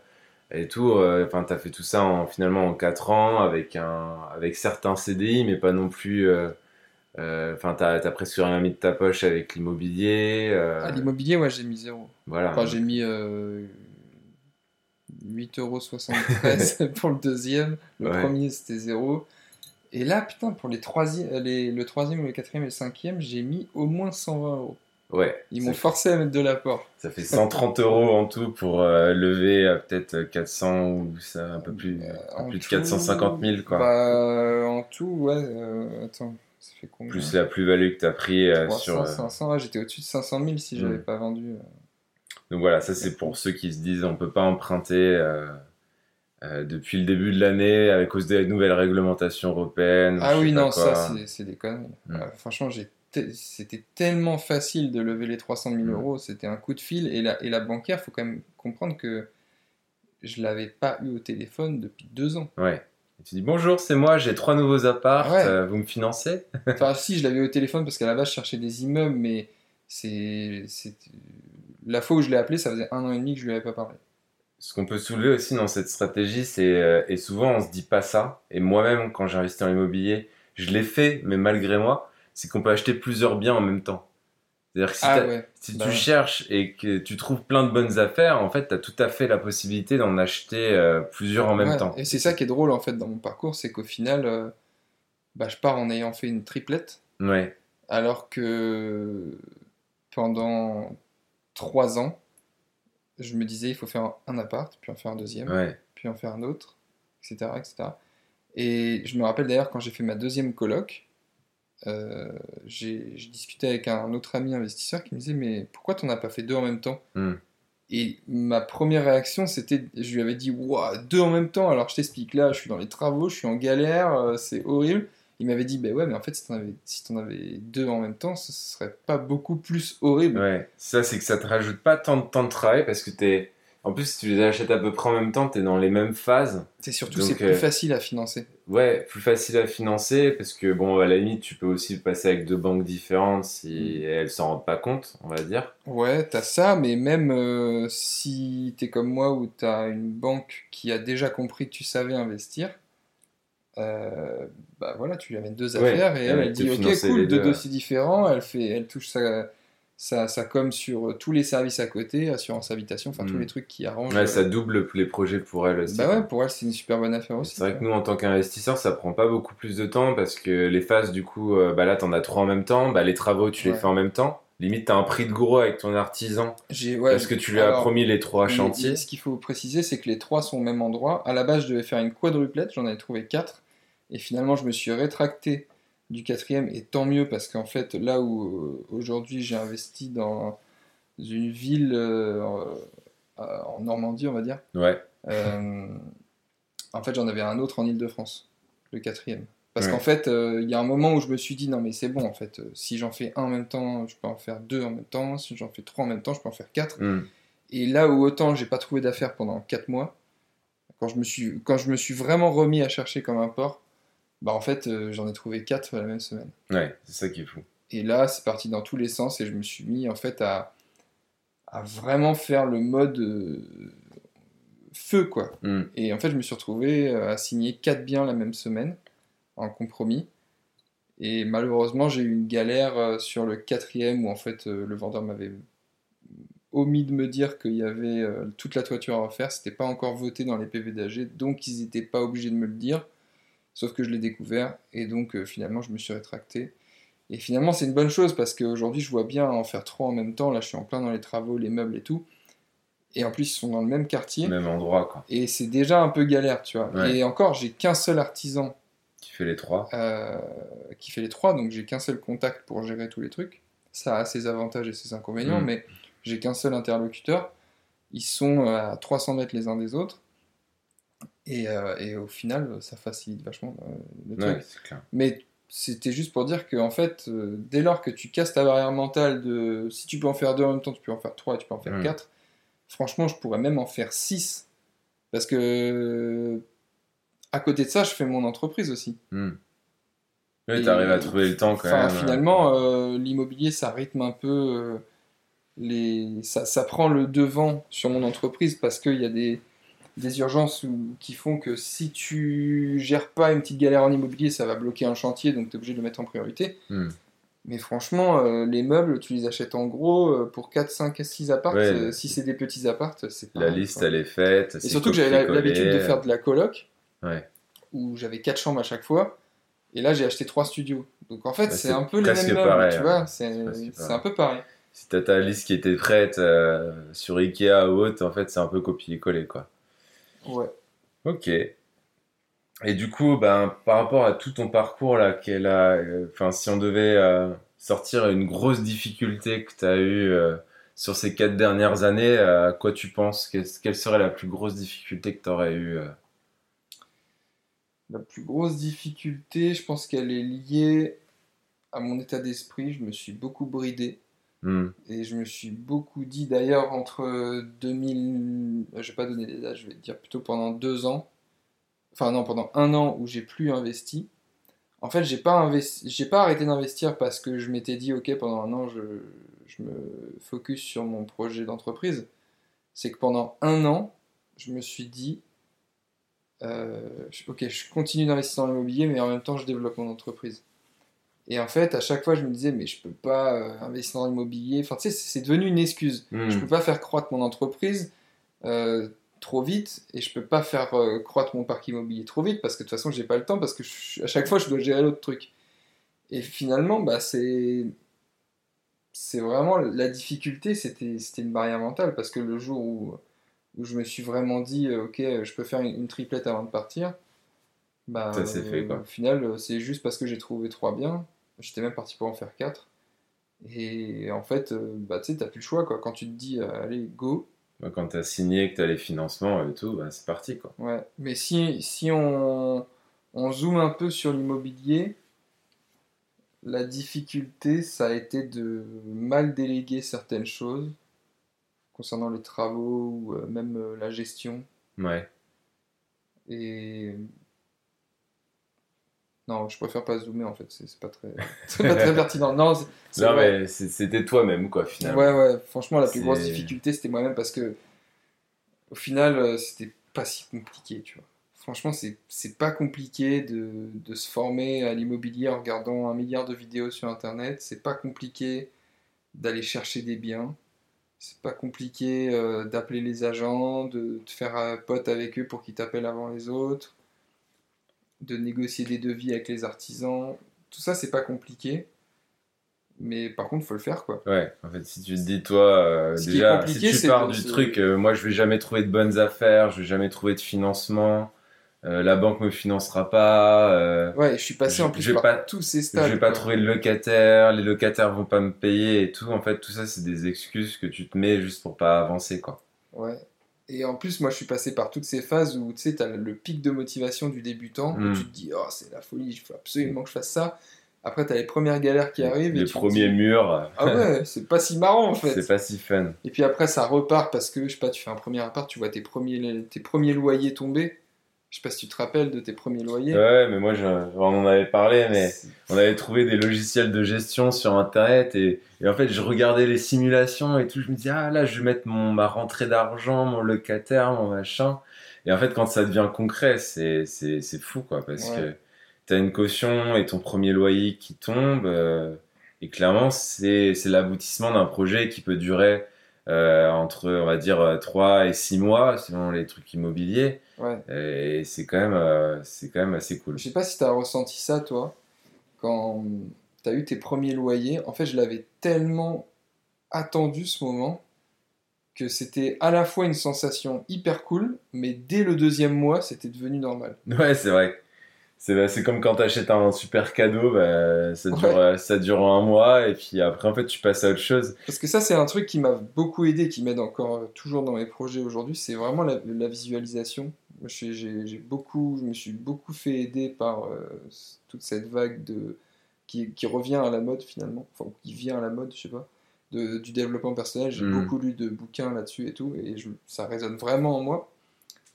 et tout, enfin, tu as fait tout ça en, finalement en 4 ans avec, un, avec certains CDI, mais pas non plus enfin, tu t'as, presque rien mis de ta poche avec l'immobilier. Euh... Ah, l'immobilier, ouais, j'ai mis zéro. Voilà. Enfin, j'ai mis euh, 8,73€ pour le deuxième. Le premier, c'était zéro. Et là, putain, pour les troisième, les, le troisième, le quatrième et le cinquième, j'ai mis au moins 120 euros. Ouais. Ils m'ont forcé à mettre de l'apport. Ça fait 130 euros en tout pour euh, lever à peut-être 400 ou ça, un peu plus, euh, plus de 450 000 quoi. Bah, en tout, ouais. attends, plus la plus-value que tu as pris euh, sur. 500, euh, j'étais au-dessus de 500 000 si j'avais hmm. pas vendu. Euh. Donc voilà, ça c'est pour ceux qui se disent on peut pas emprunter depuis le début de l'année avec cause des nouvelles réglementations européennes. Ah oui, non, ça c'est des conneries. Hmm. franchement, c'était tellement facile de lever les 300 000 hmm. euros, c'était un coup de fil. Et la, et la bancaire, faut quand même comprendre que je l'avais pas eu au téléphone depuis deux ans. Ouais tu dis bonjour, c'est moi, j'ai trois nouveaux apparts, euh, vous me financez? Enfin, si, je l'avais au téléphone parce qu'à la base, je cherchais des immeubles, mais c'est. La fois où je l'ai appelé, ça faisait un an et demi que je lui avais pas parlé. Ce qu'on peut soulever aussi dans cette stratégie, c'est. Euh, et souvent, on se dit pas ça. Et moi-même, quand j'ai investi en immobilier, je l'ai fait, mais malgré moi, c'est qu'on peut acheter plusieurs biens en même temps. C'est-à-dire que si, ah tu bah cherches et que tu trouves plein de bonnes affaires, en fait, tu as tout à fait la possibilité d'en acheter euh, plusieurs en même temps. Et c'est ça qui est drôle, en fait, dans mon parcours, c'est qu'au final, euh, bah, je pars en ayant fait une triplette. Ouais. Alors que pendant trois ans, je me disais, il faut faire un appart, puis en faire un deuxième, puis en faire un autre, etc., etc. Et je me rappelle d'ailleurs quand j'ai fait ma deuxième coloc, euh, j'ai discuté avec un autre ami investisseur qui me disait mais pourquoi t'en as pas fait deux en même temps? Hmm. Et ma première réaction c'était, je lui avais dit waouh deux en même temps alors je t'explique là je suis dans les travaux, je suis en galère, euh, c'est horrible. Il m'avait dit bah ouais mais en fait si t'en avais, si t'en avais deux en même temps ce serait pas beaucoup plus horrible. Ouais, ça c'est que ça te rajoute pas tant de temps de travail parce que t'es. En plus, si tu les achètes à peu près en même temps, t'es dans les mêmes phases. C'est surtout c'est plus euh, facile à financer. Ouais, plus facile à financer parce que, bon, à la limite, tu peux aussi passer avec deux banques différentes si elles s'en rendent pas compte, on va dire. Ouais, t'as ça, mais même euh, si t'es comme moi où t'as une banque qui a déjà compris que tu savais investir, euh, bah voilà, tu lui amènes deux Ouais, affaires et elle dit ok cool, deux dossiers différents, elle fait, elle touche sa, sa, sa com sur tous les services à côté, assurance habitation, enfin tous Mm. les trucs qui arrangent. Ouais, ça euh, double les projets pour elle aussi. bah ouais, pour elle c'est une super bonne affaire aussi. C'est vrai que nous, en tant qu'investisseurs, ça prend pas beaucoup plus de temps parce que les phases, du coup, euh, bah là, t'en as trois en même temps. Bah, les travaux, tu les Ouais. fais en même temps. Limite, t'as un prix de gros avec ton artisan ouais, parce que tu lui as alors, promis les trois chantiers. Ce qu'il faut préciser, c'est que les trois sont au même endroit. À la base, je devais faire une quadruplette, j'en avais trouvé quatre. Et finalement, je me suis rétracté du quatrième, et tant mieux, parce qu'en fait, là où euh, aujourd'hui j'ai investi dans une ville euh, en Normandie, on va dire, Ouais, euh, en fait, j'en avais un autre en Ile-de-France, le quatrième. Parce Ouais. qu'en fait, euh, il y a un moment où je me suis dit, non mais c'est bon, en fait, si j'en fais un en même temps, je peux en faire deux en même temps, si j'en fais trois en même temps, je peux en faire quatre. Hmm. Et là où autant j'ai pas trouvé d'affaires pendant 4 mois, quand je me suis, quand je me suis vraiment remis à chercher comme un porc, bah en fait euh, j'en ai trouvé 4 la même semaine. ouais, c'est ça qui est fou. Et là c'est parti dans tous les sens et je me suis mis en fait à, à vraiment faire le mode euh, feu quoi. Hmm. Et en fait je me suis retrouvé euh, à signer 4 biens la même semaine en compromis. Et malheureusement j'ai eu une galère sur le quatrième où en fait le vendeur m'avait omis de me dire qu'il y avait toute la toiture à refaire, c'était pas encore voté dans les PV d'AG, donc ils n'étaient pas obligés de me le dire, sauf que je l'ai découvert, et donc euh, finalement je me suis rétracté. Et finalement c'est une bonne chose, parce qu'aujourd'hui je vois bien en faire trois en même temps, là je suis en plein dans les travaux, les meubles et tout, et en plus ils sont dans le même quartier, Même endroit, quoi. et c'est déjà un peu galère, tu vois. Ouais. Et encore, j'ai qu'un seul artisan Tu fais les trois. euh, qui fait les trois, donc j'ai qu'un seul contact pour gérer tous les trucs. Ça a ses avantages et ses inconvénients, Mm. mais j'ai qu'un seul interlocuteur. Ils sont euh, à 300 mètres les uns des autres. Et, euh, et au final, ça facilite vachement euh, le truc. clair. Mais c'était juste pour dire que, en fait, euh, dès lors que tu casses ta barrière mentale de si tu peux en faire deux en même temps, tu peux en faire trois et tu peux en faire quatre, franchement, je pourrais même en faire six. Parce que, à côté de ça, je fais mon entreprise aussi. Ouais, Et- t'arrives à trouver le temps quand même. finalement, euh, l'immobilier, ça rythme un peu les... ça, ça prend le devant sur mon entreprise parce qu'il y a des, des urgences où- qui font que si tu gères pas une petite galère en immobilier, ça va bloquer un chantier, donc tu es obligé de le mettre en priorité. Hmm. Mais franchement, euh, les meubles, tu les achètes en gros euh, pour 4, 5, 6 apparts. Ouais, euh, si c'est des petits apparts, c'est pas La liste, elle est faite. Et surtout que j'avais l'habitude de faire de la coloc Ouais. où j'avais quatre chambres à chaque fois. Et là, j'ai acheté trois studios. Donc en fait, Bah, c'est un peu les mêmes meubles, pareil, tu vois. C'est un peu pareil. Si t'as ta liste qui était prête euh, sur Ikea ou autre, en fait, c'est un peu copier-coller, quoi. Ouais. Ok. Et du coup, ben, par rapport à tout ton parcours là, qu'elle a, euh, si on devait euh, sortir une grosse difficulté que tu as eue euh, sur ces quatre dernières années, à quoi tu penses? Quelle, quelle serait la plus grosse difficulté que tu aurais eue La plus grosse difficulté, je pense qu'elle est liée à mon état d'esprit. Je me suis beaucoup bridé. Hmm. Et je me suis beaucoup dit, d'ailleurs, entre 2000... Je vais pas donner les dates, je vais dire plutôt pendant deux ans. Enfin non, pendant un an où j'ai plus investi. En fait, j'ai pas, investi... j'ai pas arrêté d'investir parce que je m'étais dit, ok, pendant un an, je, je me focus sur mon projet d'entreprise. C'est que pendant un an, je me suis dit, euh, ok, je continue d'investir dans l'immobilier, mais en même temps, je développe mon entreprise. Et en fait, à chaque fois, je me disais, mais je peux pas euh, investir dans l'immobilier. Enfin, tu sais, c'est devenu une excuse. Hmm. Je peux pas faire croître mon entreprise euh, trop vite et je peux pas faire euh, croître mon parc immobilier trop vite parce que de toute façon, j'ai pas le temps parce que je- à chaque fois, je dois gérer l'autre truc. Et finalement, bah, c'est c'est vraiment la difficulté, c'était c'était une barrière mentale parce que le jour où, où je me suis vraiment dit, ok, je peux faire une, une triplette avant de partir, Bah, Ça, fait, quoi. Au final, c'est juste parce que j'ai trouvé trois bien. J'étais même parti pour en faire quatre. Et en fait, euh, bah, tu sais, t'as plus le choix, quoi. Quand tu te dis, euh, allez, go. Moi, Quand t'as signé, que t'as les financements et tout, bah, c'est parti, quoi. Ouais. Mais si, si on, on zoome un peu sur l'immobilier, la difficulté, ça a été de mal déléguer certaines choses concernant les travaux ou euh, même la gestion. Ouais. Et non, je préfère pas zoomer en fait, c'est pas très, pas très pertinent. Non, c'est- mais c'était toi-même, quoi, finalement. Ouais, ouais, franchement, la plus grosse difficulté c'était moi-même parce que au final, euh, c'était pas si compliqué, tu vois. Franchement, c'est pas compliqué de, de se former à l'immobilier en regardant un milliard de vidéos sur internet. C'est pas compliqué d'aller chercher des biens. C'est pas compliqué euh, d'appeler les agents, de te faire euh, pote avec eux pour qu'ils t'appellent avant les autres, de négocier des devis avec les artisans. Tout ça, c'est pas compliqué. Mais par contre, faut le faire, quoi. Ouais, en fait, si tu te dis, toi, euh, déjà, si tu pars du truc, euh, moi, je vais jamais trouver de bonnes affaires, je vais jamais trouver de financement, euh, la banque me financera pas, euh, Ouais, je suis passé Je- en plus je par pas- tous ces je stades. vais pas trouver de locataire, les locataires vont pas me payer et tout. En fait, tout ça, c'est des excuses que tu te mets juste pour pas avancer, quoi. Ouais. Et en plus, moi, je suis passé par toutes ces phases où, tu sais, t'as le pic de motivation du débutant, où Mm. tu te dis, oh, c'est la folie, il faut absolument que je fasse ça. Après, t'as les premières galères qui arrivent. les premiers dis, murs, Ah ouais, c'est pas si marrant, en fait. c'est pas si fun. Et puis après, ça repart parce que, je sais pas, tu fais un premier appart, tu vois tes premiers, tes premiers loyers tomber. Je sais pas si tu te rappelles de tes premiers loyers. Ouais, mais moi, je- on en avait parlé, mais on avait trouvé des logiciels de gestion sur internet et, et en fait je regardais les simulations et tout je me disais ah là je vais mettre mon ma rentrée d'argent mon locataire mon machin et en fait quand ça devient concret c'est c'est c'est fou quoi parce Ouais. que t'as une caution et ton premier loyer qui tombe euh, et clairement c'est c'est l'aboutissement d'un projet qui peut durer euh, entre on va dire 3 et 6 mois selon les trucs immobiliers Ouais. et c'est quand même euh, c'est quand même assez cool Je sais pas si tu as ressenti ça, toi, quand tu as eu tes premiers loyers. En fait, je l'avais tellement attendu ce moment que c'était à la fois une sensation hyper cool, mais dès le deuxième mois, c'était devenu normal. Ouais, c'est vrai. C'est bah, c'est comme quand t'achètes un super cadeau, bah, ça, dure, Ouais. euh, ça dure un mois et puis après en fait tu passes à autre chose. Parce que ça, c'est un truc qui m'a beaucoup aidé, qui m'aide encore euh, toujours dans mes projets aujourd'hui, c'est vraiment la, la visualisation. J'ai- beaucoup, je me suis beaucoup fait aider par euh, toute cette vague de qui, qui revient à la mode finalement, enfin qui vient à la mode, je sais pas, de, du développement personnel. J'ai Mm. beaucoup lu de bouquins là-dessus et tout, et je- ça résonne vraiment en moi.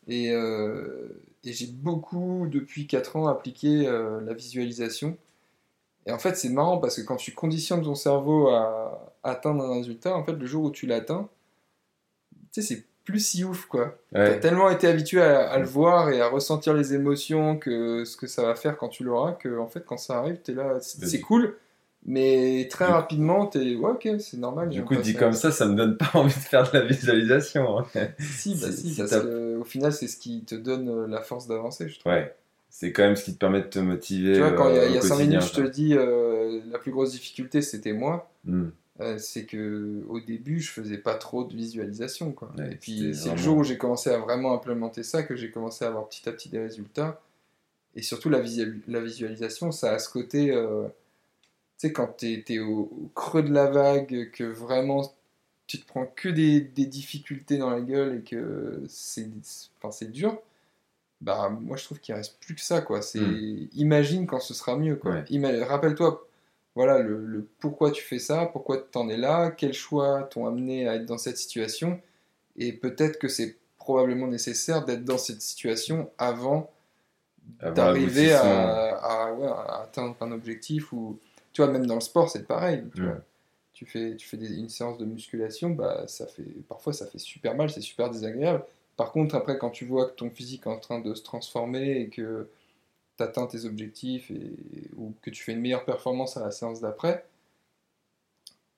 Et, euh, et j'ai beaucoup, depuis 4 ans, appliqué euh, la visualisation. Et en fait, c'est marrant parce que quand tu conditionnes ton cerveau à atteindre un résultat, en fait, le jour où tu l'atteins, tu sais, c'est plus si ouf, quoi. T'as Ouais, tellement été habitué à, à le voir et à ressentir les émotions, que ce que ça va faire quand tu l'auras, que en fait, quand ça arrive, t'es là, c'est cool, mais très rapidement, t'es, ouais, ok, c'est normal. du coup dit comme ça, ça me donne pas envie de faire de la visualisation. hein. Si, bah si- parce qu'au final, c'est ce qui te donne euh, la force d'avancer, je trouve. Ouais, c'est quand même ce qui te permet de te motiver. Tu vois, quand il y a, euh, il y a au 5 quotidien, minutes, je te dis, euh, la plus grosse difficulté, c'était moi. Hmm. Euh, c'est que au début je faisais pas trop de visualisation quoi. Ouais, et puis c'est le jour où j'ai commencé à vraiment implémenter ça que j'ai commencé à avoir petit à petit des résultats et surtout la, visual- la visualisation ça a ce côté euh, tu sais quand t'es es au, au creux de la vague que vraiment tu te prends que des, des difficultés dans la gueule et que c'est enfin, dur bah moi je trouve qu'il reste plus que ça quoi c'est Mm. imagine quand ce sera mieux quoi Ouais. Rappelle-toi voilà le, le pourquoi tu fais ça, pourquoi t'en es là, quels choix t'ont amené à être dans cette situation, et peut-être que c'est probablement nécessaire d'être dans cette situation avant Avant d'arriver à, à- ouais, à atteindre un objectif ou tu vois même dans le sport c'est pareil tu, vois. tu fais tu fais des- une séance de musculation bah ça fait parfois ça fait super mal c'est super désagréable par contre après quand tu vois que ton physique est en train de se transformer et que tu atteins tes objectifs et, ou que tu fais une meilleure performance à la séance d'après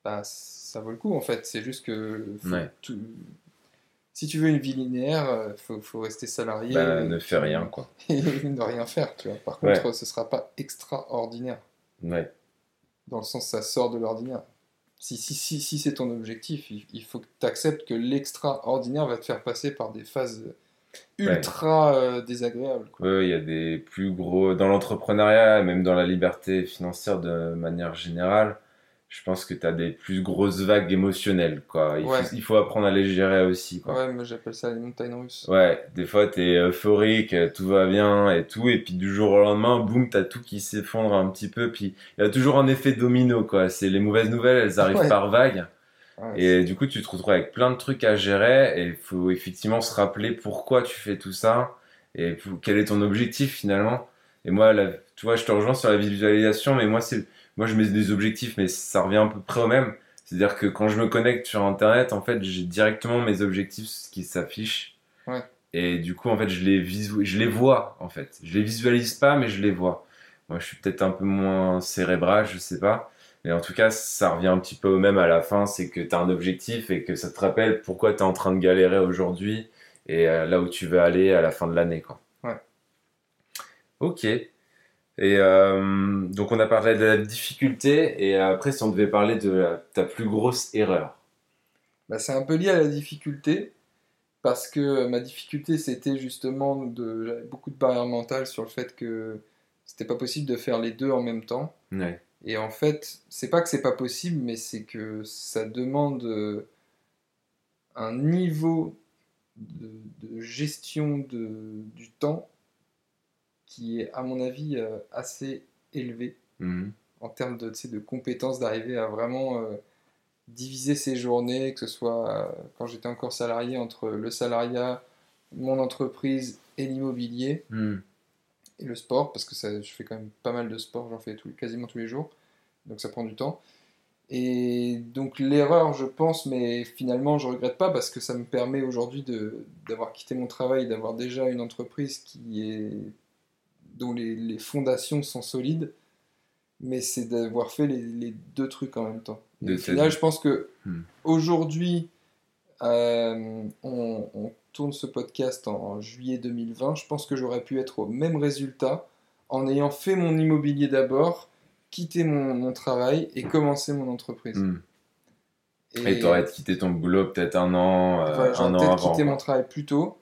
bah ça vaut le coup en fait c'est juste que faut Ouais. tout- si tu veux une vie linéaire euh, faut, faut rester salarié Bah, et ne fais rien quoi. et ne rien faire, tu vois. Par Ouais. contre, ce sera pas extraordinaire, Ouais. Dans le sens ça sort de l'ordinaire. Si, si, si, si c'est ton objectif, il, il faut que tu acceptes que l'extraordinaire va te faire passer par des phases ultra euh, désagréable. Oui, il y a des plus gros. Dans l'entrepreneuriat, même dans la liberté financière de manière générale, je pense que tu as des plus grosses vagues émotionnelles. Quoi. Il, faut, il faut apprendre à les gérer aussi. Quoi. Ouais, moi j'appelle ça les montagnes russes. Ouais, des fois tu es euphorique, tout va bien et tout, et puis du jour au lendemain, boum, tu as tout qui s'effondre un petit peu. Puis il y a toujours un effet domino. quoi. C'est Les mauvaises nouvelles, elles arrivent par vagues. et du coup, tu te retrouves avec plein de trucs à gérer et il faut effectivement se rappeler pourquoi tu fais tout ça et quel est ton objectif finalement. Et moi, tu vois, je te rejoins sur la visualisation, mais moi, c'est moi je mets des objectifs, mais ça revient à peu près au même. C'est-à-dire que quand je me connecte sur Internet, en fait, j'ai directement mes objectifs qui s'affichent. Ouais. Et du coup, en fait, je les, je les vois, en fait. Je les visualise pas, mais je les vois. Moi, je suis peut-être un peu moins cérébral, je sais pas. Mais en tout cas, ça revient un petit peu au même à la fin, c'est que tu as un objectif et que ça te rappelle pourquoi tu es en train de galérer aujourd'hui et euh, là où tu veux aller à la fin de l'année. Quoi. Ouais. Ok. Et euh, donc on a parlé de la difficulté et après si on devait parler de ta plus grosse erreur. Bah, c'est un peu lié à la difficulté parce que ma difficulté c'était justement de j'avais beaucoup de barrières mentales sur le fait que c'était pas possible de faire les deux en même temps. Ouais. Et en fait, c'est pas que c'est pas possible, mais c'est que ça demande euh, un niveau de, de gestion de, du temps qui est, à mon avis, euh, assez élevé mhm. en termes de, de compétences, d'arriver à vraiment euh, diviser ses journées, que ce soit euh, quand j'étais encore salarié, entre le salariat, mon entreprise et l'immobilier, mhm. et le sport, parce que ça, je fais quand même pas mal de sport, j'en fais quasiment tous les jours, donc ça prend du temps. Et donc l'erreur, je pense, mais finalement je regrette pas parce que ça me permet aujourd'hui d'avoir quitté mon travail, d'avoir déjà une entreprise qui est dont les, fondations sont solides, mais c'est d'avoir fait les, deux trucs en même temps. au final, je pense que hmm. aujourd'hui, euh, on, tourne ce podcast en, juillet 2020. Je pense que j'aurais pu être au même résultat en ayant fait mon immobilier d'abord, quitté mon, travail et commencé mon entreprise. Hmm. Et tu aurais quitté ton boulot peut-être un an, euh, un an avant. quitté mon travail plus tôt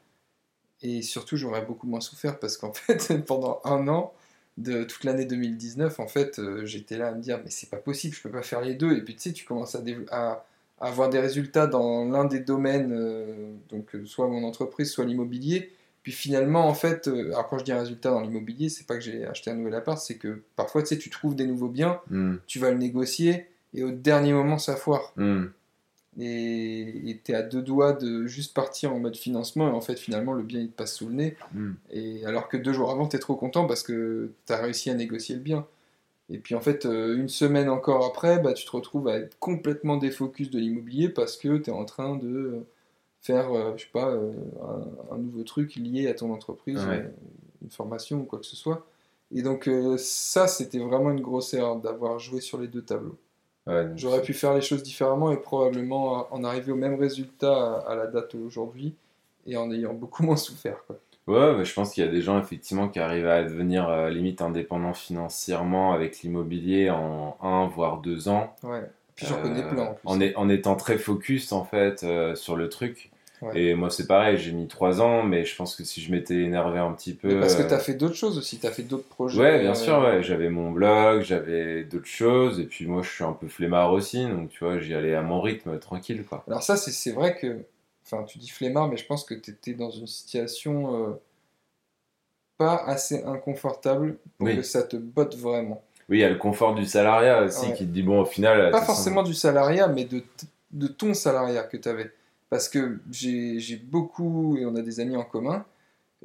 et surtout, j'aurais beaucoup moins souffert parce qu'en fait, pendant un an de toute l'année 2019, en fait, euh, j'étais là à me dire, mais c'est pas possible, je peux pas faire les deux. Et puis, tu sais, tu commences à, à, avoir des résultats dans l'un des domaines, euh, donc euh, soit mon entreprise, soit l'immobilier. Puis finalement, en fait, alors quand je dis un résultat dans l'immobilier, c'est pas que j'ai acheté un nouvel appart, c'est que parfois, tu sais, tu trouves des nouveaux biens, hmm. tu vas le négocier, et au dernier moment, ça foire. Hmm et tu es à deux doigts de juste partir en mode financement et en fait finalement le bien il te passe sous le nez. Hmm. et alors que deux jours avant tu es trop content parce que tu as réussi à négocier le bien. Et puis en fait euh, une semaine encore après bah, tu te retrouves à être complètement défocus de l'immobilier parce que tu es en train de faire euh, je sais pas euh, un, nouveau truc lié à ton entreprise une formation ou quoi que ce soit. Et donc ça c'était vraiment une grosse erreur d'avoir joué sur les deux tableaux J'aurais pu faire les choses différemment et probablement en arriver au même résultat à, la date aujourd'hui et en ayant beaucoup moins souffert. Quoi. Ouais, je pense qu'il y a des gens effectivement qui arrivent à devenir euh, limite indépendants financièrement avec l'immobilier en un voire deux ans. Ouais. Puis j'en connais plein en, plus. En, étant très focus en fait euh, sur le truc. Et moi, c'est pareil, j'ai mis 3 ans, mais je pense que si je m'étais énervé un petit peu. parce que tu as fait d'autres choses aussi, tu as fait d'autres projets. Ouais, bien sûr, ouais. J'avais mon blog, j'avais d'autres choses, et puis moi, je suis un peu flemmard aussi, donc tu vois, j'y allais à mon rythme, tranquille, quoi. Alors, ça, c'est vrai que. Enfin, tu dis flemmard, mais je pense que tu étais dans une situation euh, pas assez inconfortable pour que ça te botte vraiment. Oui, il y a le confort du salariat aussi qui te dit, bon, au final. Pas forcément du salariat, mais de, de ton salariat que tu avais. Parce que j'ai beaucoup, et on a des amis en commun,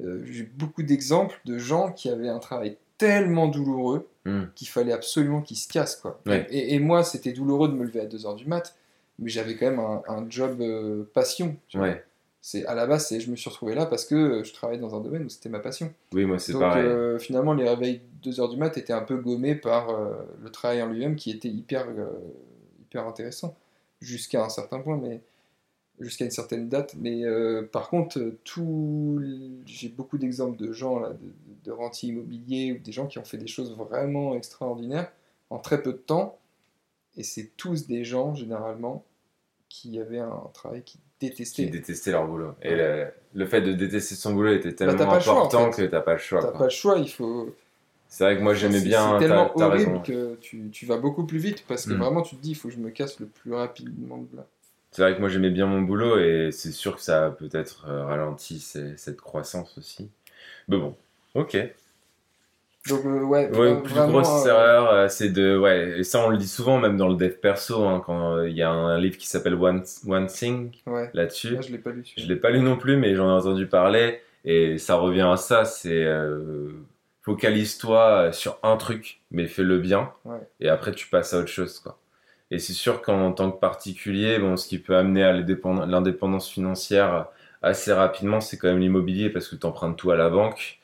euh, j'ai beaucoup d'exemples de gens qui avaient un travail tellement douloureux hmm. qu'il fallait absolument qu'ils se cassent. Quoi. Et, moi, c'était douloureux de me lever à 2h du mat, mais j'avais quand même un, job euh, passion. C'est à la base, je me suis retrouvé là parce que je travaillais dans un domaine où c'était ma passion. Oui, moi c'est pareil. Donc euh, finalement, les réveils 2h du mat étaient un peu gommés par le travail en lui-même qui était hyper, hyper intéressant jusqu'à un certain point. Mais jusqu'à une certaine date. Mais euh, par contre, tout... j'ai beaucoup d'exemples de gens, là, de, rentiers immobiliers, ou des gens qui ont fait des choses vraiment extraordinaires en très peu de temps. Et c'est tous des gens, généralement, qui avaient un travail qui qui détestaient. détestaient leur boulot. Et le, le fait de détester son boulot était tellement Bah, pas le choix, en important fait. que t'as pas le choix. T'as pas le choix, il faut. C'est vrai que moi j'aimais bien. C'est tellement horrible raison. que tu, tu vas beaucoup plus vite parce que Mm. vraiment tu te dis il faut que je me casse le plus rapidement de là. C'est vrai que moi j'aimais bien mon boulot et c'est sûr que ça a peut-être euh, ralenti ces- cette croissance aussi. Mais bon, ok. Donc, euh, ouais, Ouais, plus vraiment, grosse euh, erreur, euh, c'est de. Ouais, et ça on le dit souvent même dans le dev perso, hein, quand il y a un livre qui s'appelle One, One Thing Ouais, là-dessus. là je l'ai pas lu. Je l'ai pas lu non plus, mais j'en ai entendu parler. Et ça revient à ça, c'est euh, focalise-toi sur un truc, mais fais-le bien. Ouais. Et après, tu passes à autre chose, quoi. Et c'est sûr qu'en tant que particulier, bon, ce qui peut amener à l'indépend- l'indépendance financière assez rapidement, c'est quand même l'immobilier parce que tu empruntes tout à la banque.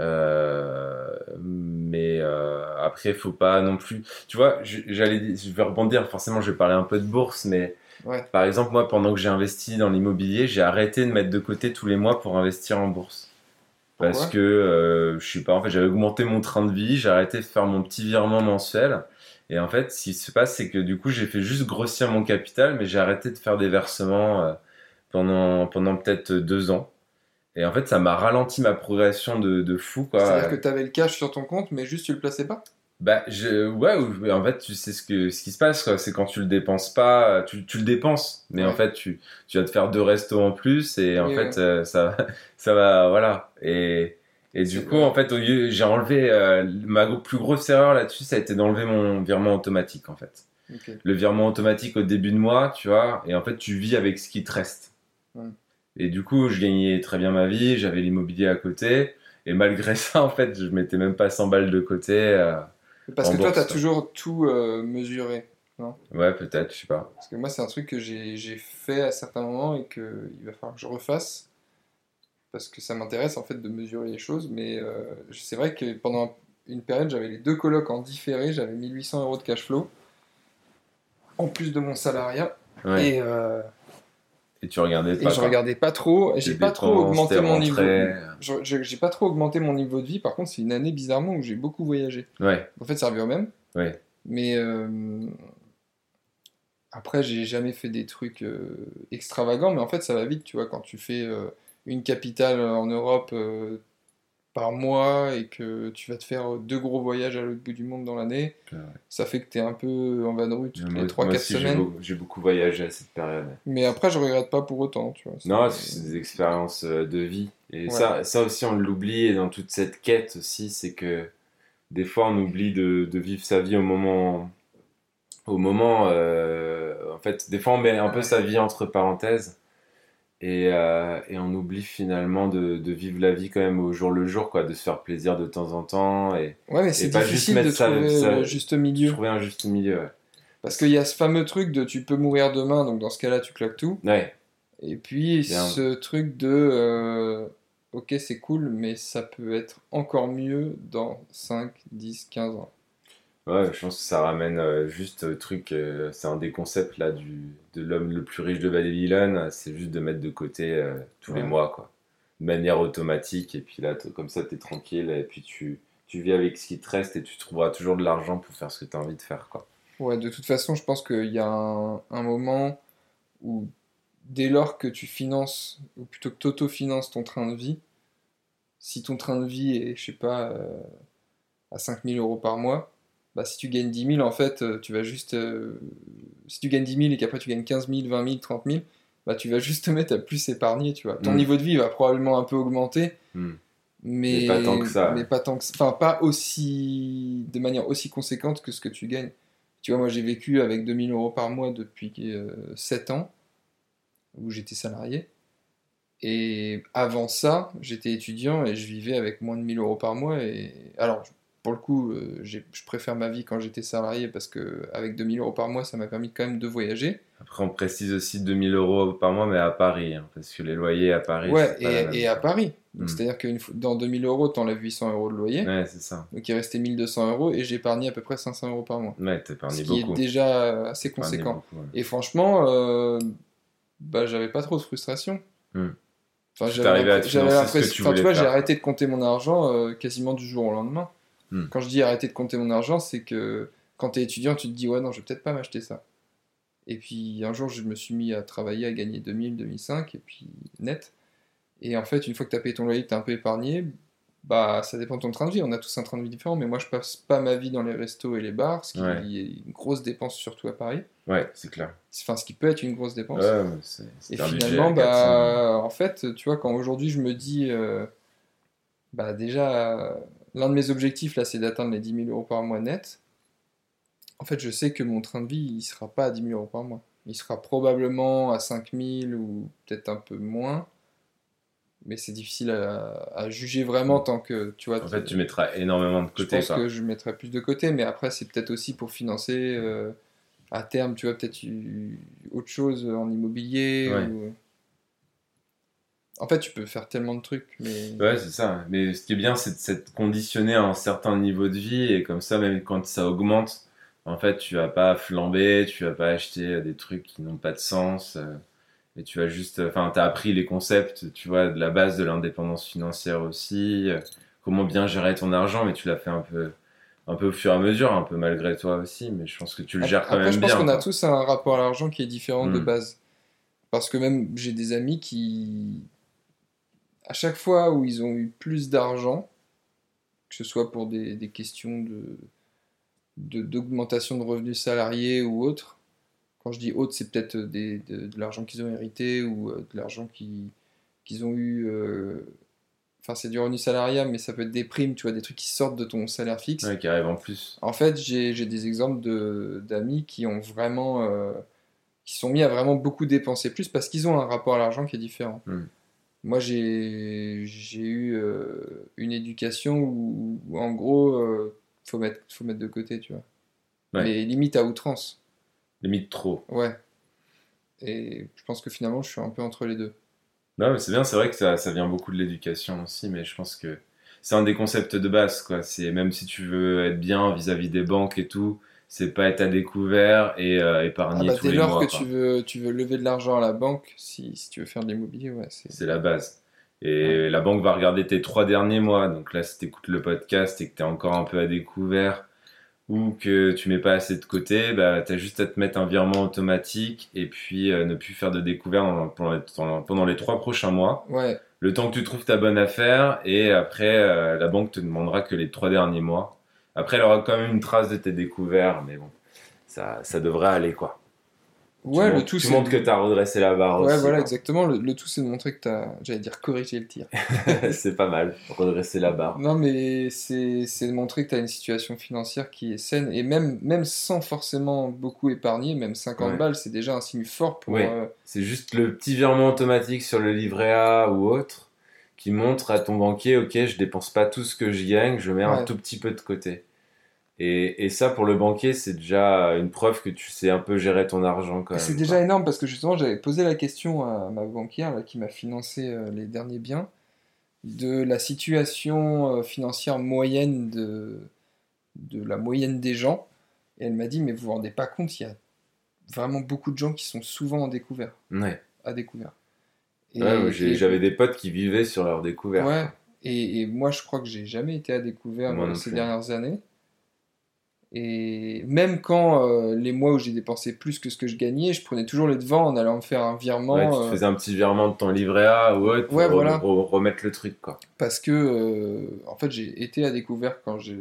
Euh, mais euh, après, faut pas non plus. Tu vois, j'allais, je vais rebondir. Forcément, je vais parler un peu de bourse, mais Ouais. par exemple, moi, pendant que j'ai investi dans l'immobilier, j'ai arrêté de mettre de côté tous les mois pour investir en bourse. Parce Pourquoi? que, euh, je sais pas, en fait, j'avais augmenté mon train de vie, j'ai arrêté de faire mon petit virement mensuel. Et en fait, ce qui se passe, c'est que du coup, j'ai fait juste grossir mon capital, mais j'ai arrêté de faire des versements euh, pendant, pendant peut-être deux ans. Et en fait, ça m'a ralenti ma progression de, de fou. C'est-à-dire que tu avais le cash sur ton compte, mais juste tu le plaçais pas? Bah, je, ouais, ou- en fait, tu sais ce, que, ce qui se passe. C'est quand tu le dépenses pas, tu, tu le dépenses, mais en fait, tu, tu vas te faire deux restos en plus, et en Oui, fait, euh, ça, ça va, voilà. Et, et du coup, en fait, au lieu, j'ai enlevé, euh, ma plus grosse erreur là-dessus, ça a été d'enlever mon virement automatique, en fait. Le virement automatique au début de mois, tu vois, et en fait, tu vis avec ce qui te reste. Ouais. Et du coup, je gagnais très bien ma vie, j'avais l'immobilier à côté, et malgré ça, en fait, je mettais même pas 100 balles de côté. euh, Parce que toi, tu as toujours tout euh, mesuré. Ouais, peut-être, je sais pas. Parce que moi, c'est un truc que j'ai j'ai fait à certains moments et qu'il va falloir que je refasse. Parce que ça m'intéresse en fait de mesurer les choses. Mais euh, c'est vrai que pendant une période, j'avais les deux colocs en différé. J'avais 1800 euros de cash flow. En plus de mon salariat. Ouais. Et, euh, Et tu regardais et pas. je quoi. regardais pas trop. et J'ai pas trop augmenté mon niveau. je- je- J'ai pas trop augmenté mon niveau de vie. Par contre, c'est une année bizarrement où j'ai beaucoup voyagé. Ouais, En fait, ça revient au même. ouais. Mais euh, après, j'ai jamais fait des trucs euh, extravagants, mais en fait, ça va vite, tu vois, quand tu fais une capitale en Europe euh, par mois et que tu vas te faire deux gros voyages à l'autre bout du monde dans l'année, Ouais. ça fait que tu es un peu en vadrouille toutes Moi- les 3-4 moi aussi, j'ai semaines. beaucoup, j'ai beaucoup voyagé à cette période. Mais après, je regrette pas pour autant, tu vois. Non, C'est- des expériences euh, de vie. Et Ouais. ça, ça aussi, on l'oublie. Et dans toute cette quête aussi, c'est que des fois, on oublie de, de vivre sa vie au moment. Au moment. euh, en fait, des fois, on met un peu sa vie entre parenthèses. Et, euh, et on oublie finalement de, de vivre la vie quand même au jour le jour, quoi, de se faire plaisir de temps en temps. Et Ouais, mais c'est pas juste mettre de ça- trouver ça- le juste milieu. trouver un juste milieu. Ouais. Parce qu'il y a ce fameux truc de tu peux mourir demain, donc dans ce cas-là, tu claques tout. Ouais. Et puis Bien. ce truc de euh, ok c'est cool mais ça peut être encore mieux dans 5, 10, 15 ans. Ouais, je pense que ça ramène euh, juste au truc, euh, c'est un des concepts là du, de l'homme le plus riche de Babylone, c'est juste de mettre de côté euh, tous les mois, quoi. De manière automatique, et puis là, comme ça, t'es tranquille, et puis tu, tu vis avec ce qui te reste, et tu trouveras toujours de l'argent pour faire ce que t'as envie de faire, quoi. Ouais, de toute façon je pense qu'il y a un, un moment où dès lors que tu finances, ou plutôt que t'auto-finances ton train de vie, si ton train de vie est, je sais pas, euh, à 5000 euros par mois, bah si tu gagnes 10 000 en fait, euh, tu vas juste... euh, si tu gagnes 10 000 et qu'après tu gagnes 15 000, 20 000, 30 000, bah tu vas juste te mettre à plus épargner, tu vois. Ton Mm. niveau de vie va probablement un peu augmenter, Hmm. mais, Mais pas tant que ça. mais pas tant que enfin pas aussi de manière aussi conséquente que ce que tu gagnes tu vois moi j'ai vécu avec 2000 euros par mois depuis euh, 7 ans où j'étais salarié et avant ça j'étais étudiant et je vivais avec moins de 1000 euros par mois et alors pour le coup euh, je préfère ma vie quand j'étais salarié parce que avec 2000 euros par mois ça m'a permis quand même de voyager Après, on précise aussi 2000 euros par mois, mais à Paris, hein, parce que les loyers à Paris, ouais pas et, à. Paris Donc, Mm. c'est-à-dire que dans 2000 euros t'enlèves 800 euros de loyer Ouais, c'est ça. Donc il restait 1200 euros et j'ai épargné à peu près 500 euros par mois. Ouais, Ce t'épargnes qui beaucoup. est déjà assez conséquent. beaucoup, ouais. Et franchement, euh, bah, j'avais pas trop de frustration. Hmm. Enfin, j'avais ce l'impression- tu tu vois, j'ai arrêté de compter mon argent euh, quasiment du jour au lendemain. Hmm. Quand je dis arrêter de compter mon argent, c'est que quand t'es étudiant, tu te dis ouais non, je vais peut-être pas m'acheter ça. Et puis un jour, je me suis mis à travailler, à gagner 2000, 2005, et puis net. Et en fait, une fois que tu as payé ton loyer, que tu as un peu épargné, bah ça dépend de ton train de vie. On a tous un train de vie différent, mais moi je passe pas ma vie dans les restos et les bars, ce qui Ouais. est une grosse dépense surtout à Paris. Ouais, c'est clair. Enfin, ce qui peut être une grosse dépense. Ouais, mais c'est- Et finalement, à 400. bah, en fait, tu vois, quand aujourd'hui je me dis, euh, bah déjà, l'un de mes objectifs là, c'est d'atteindre les 10 000 euros par mois net. En fait, je sais que mon train de vie, il sera pas à 10 000 euros par mois. Il sera probablement à 5 000 ou peut-être un peu moins. Mais c'est difficile à, à juger vraiment tant que, tu vois, En fait, tu mettras énormément de je côté. pense quoi. que je mettrai plus de côté, mais après, c'est peut-être aussi pour financer euh, à terme, tu vois, peut-être eu- autre chose en immobilier. Ouais. ou- En fait, tu peux faire tellement de trucs, mais. Ouais, c'est ça. Mais ce qui est bien, c'est de s'être conditionné à un certain niveau de vie et comme ça, même quand ça augmente, en fait, tu vas pas flamber, tu vas pas acheter des trucs qui n'ont pas de sens. euh, Et tu vas juste, enfin, t'as appris les concepts, tu vois, de la base de l'indépendance financière aussi, euh, comment bien gérer ton argent, mais tu l'as fait un peu, un peu au fur et à mesure, un peu malgré toi aussi, mais je pense que tu le gères quand Après, même je pense qu'on a tous un rapport à l'argent qui est différent de Mm. base. Parce que même j'ai des amis qui, à chaque fois où ils ont eu plus d'argent, que ce soit pour des, des questions de de- d'augmentation de, revenus salariés ou autre, quand je dis autre, c'est peut-être des- de, de l'argent qu'ils ont hérité ou euh, de l'argent qui- qu'ils ont eu. euh, Enfin, c'est du revenu salarial, mais ça peut être des primes, tu vois, des trucs qui sortent de ton salaire fixe. Ouais, qui arrive en plus. En fait, j'ai j'ai des exemples de- d'amis qui ont vraiment, euh, qui sont mis à vraiment beaucoup dépenser plus parce qu'ils ont un rapport à l'argent qui est différent. Mm. Moi, j'ai j'ai eu euh, une éducation où, où, en gros, euh, faut mettre, faut mettre de côté, tu vois. Ouais. Mais limite à outrance, Limite trop. ouais. Et je pense que finalement, je suis un peu entre les deux. Non, mais c'est bien, c'est vrai que ça, ça vient beaucoup de l'éducation aussi, mais je pense que c'est un des concepts de base, quoi. C'est même si tu veux être bien vis-à-vis des banques et tout, c'est pas être à découvert et euh, Ah épargner bah, tous dès les lors mois, que quoi. tu veux, tu veux lever de l'argent à la banque, si, si tu veux faire de l'immobilier, ouais, c'est. La base. Et la banque va regarder tes trois derniers mois. Donc là, si tu écoutes le podcast et que tu es encore un peu à découvert ou que tu mets pas assez de côté, bah, tu as juste à te mettre un virement automatique et puis euh, ne plus faire de découvert pendant les trois prochains mois. Ouais, Le temps que tu trouves ta bonne affaire et après, euh, la banque te demandera que les trois derniers mois. Après, elle aura quand même une trace de tes découverts, mais bon, ça, ça devrait aller quoi. ouais, tu le tout tu montres que tu as redressé la barre Ouais, aussi. voilà, exactement. Le, le tout, c'est de montrer que tu as, j'allais dire, corrigé le tir. c'est pas mal, redresser la barre. Non, mais c'est c'est de montrer que tu as une situation financière qui est saine. Et même, même sans forcément beaucoup épargner, même 50 Ouais. balles, c'est déjà un signe fort pour. Ouais. euh, C'est juste le petit virement automatique sur le livret A ou autre qui montre à ton banquier, ok, je dépense pas tout ce que je gagne, je mets un tout petit peu de côté. Et, et ça, pour le banquier, c'est déjà une preuve que tu sais un peu gérer ton argent. C'est déjà énorme parce que justement, j'avais posé la question à ma banquière là, qui m'a financé euh, les derniers biens de la situation euh, financière moyenne de, de la moyenne des gens. Et elle m'a dit, mais vous vous rendez pas compte, il y a vraiment beaucoup de gens qui sont souvent en découvert, Ouais. à découvert. Ouais, J'avais des potes qui vivaient sur leur découverte. Ouais, et, et moi je crois que j'ai jamais été à découvert Moi euh, ces dernières années. Et même quand euh, les mois où j'ai dépensé plus que ce que je gagnais, je prenais toujours les devants en allant me faire un virement Ouais, tu te euh, faisais un petit virement de ton livret A ou autre pour Ouais, re- voilà. re- remettre le truc, quoi. parce que euh, en fait j'ai été à découvert quand je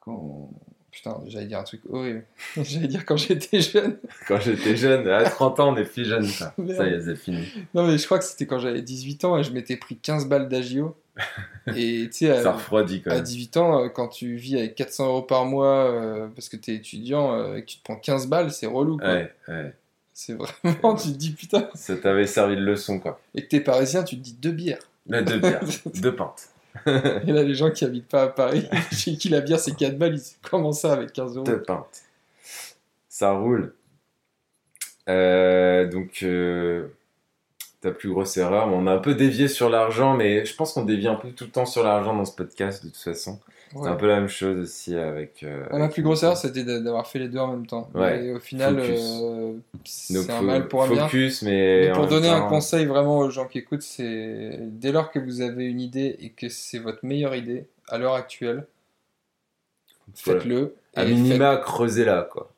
quand putain j'allais dire un truc horrible j'allais dire quand j'étais jeune Quand j'étais jeune, à 30 ans, on est plus jeune, ça. Ça y est, c'est fini. non mais je crois que c'était quand j'avais 18 ans et je m'étais pris 15 balles d'agio et tu sais Ça à, refroidit quand à même. 18 ans euh, quand tu vis avec 400 euros par mois euh, parce que t'es étudiant euh, et que tu te prends 15 balles c'est relou quoi Ouais, ouais. c'est vraiment tu te dis putain Ça t'avait servi de leçon, quoi. et que t'es parisien tu te dis deux bières deux bières, deux pintes. Et là les gens qui habitent pas à Paris chez qui la bière c'est 4 balles ils ça avec 15 euros. Ça roule. Euh, donc, euh, ta plus grosse erreur, on a un peu dévié sur l'argent, mais je pense qu'on dévie un peu tout le temps sur l'argent dans ce podcast, de toute façon. Ouais. C'est un peu la même chose aussi avec... euh, ma plus grosse erreur, c'était d'a- d'avoir fait les deux en même temps. Ouais, Et au final, euh, c'est un mal pour un bien. Focus, mais... Mais pour donner un conseil vraiment aux gens qui écoutent, c'est dès lors que vous avez une idée et que c'est votre meilleure idée à l'heure actuelle, faites-le. À minima, creusez-la, quoi.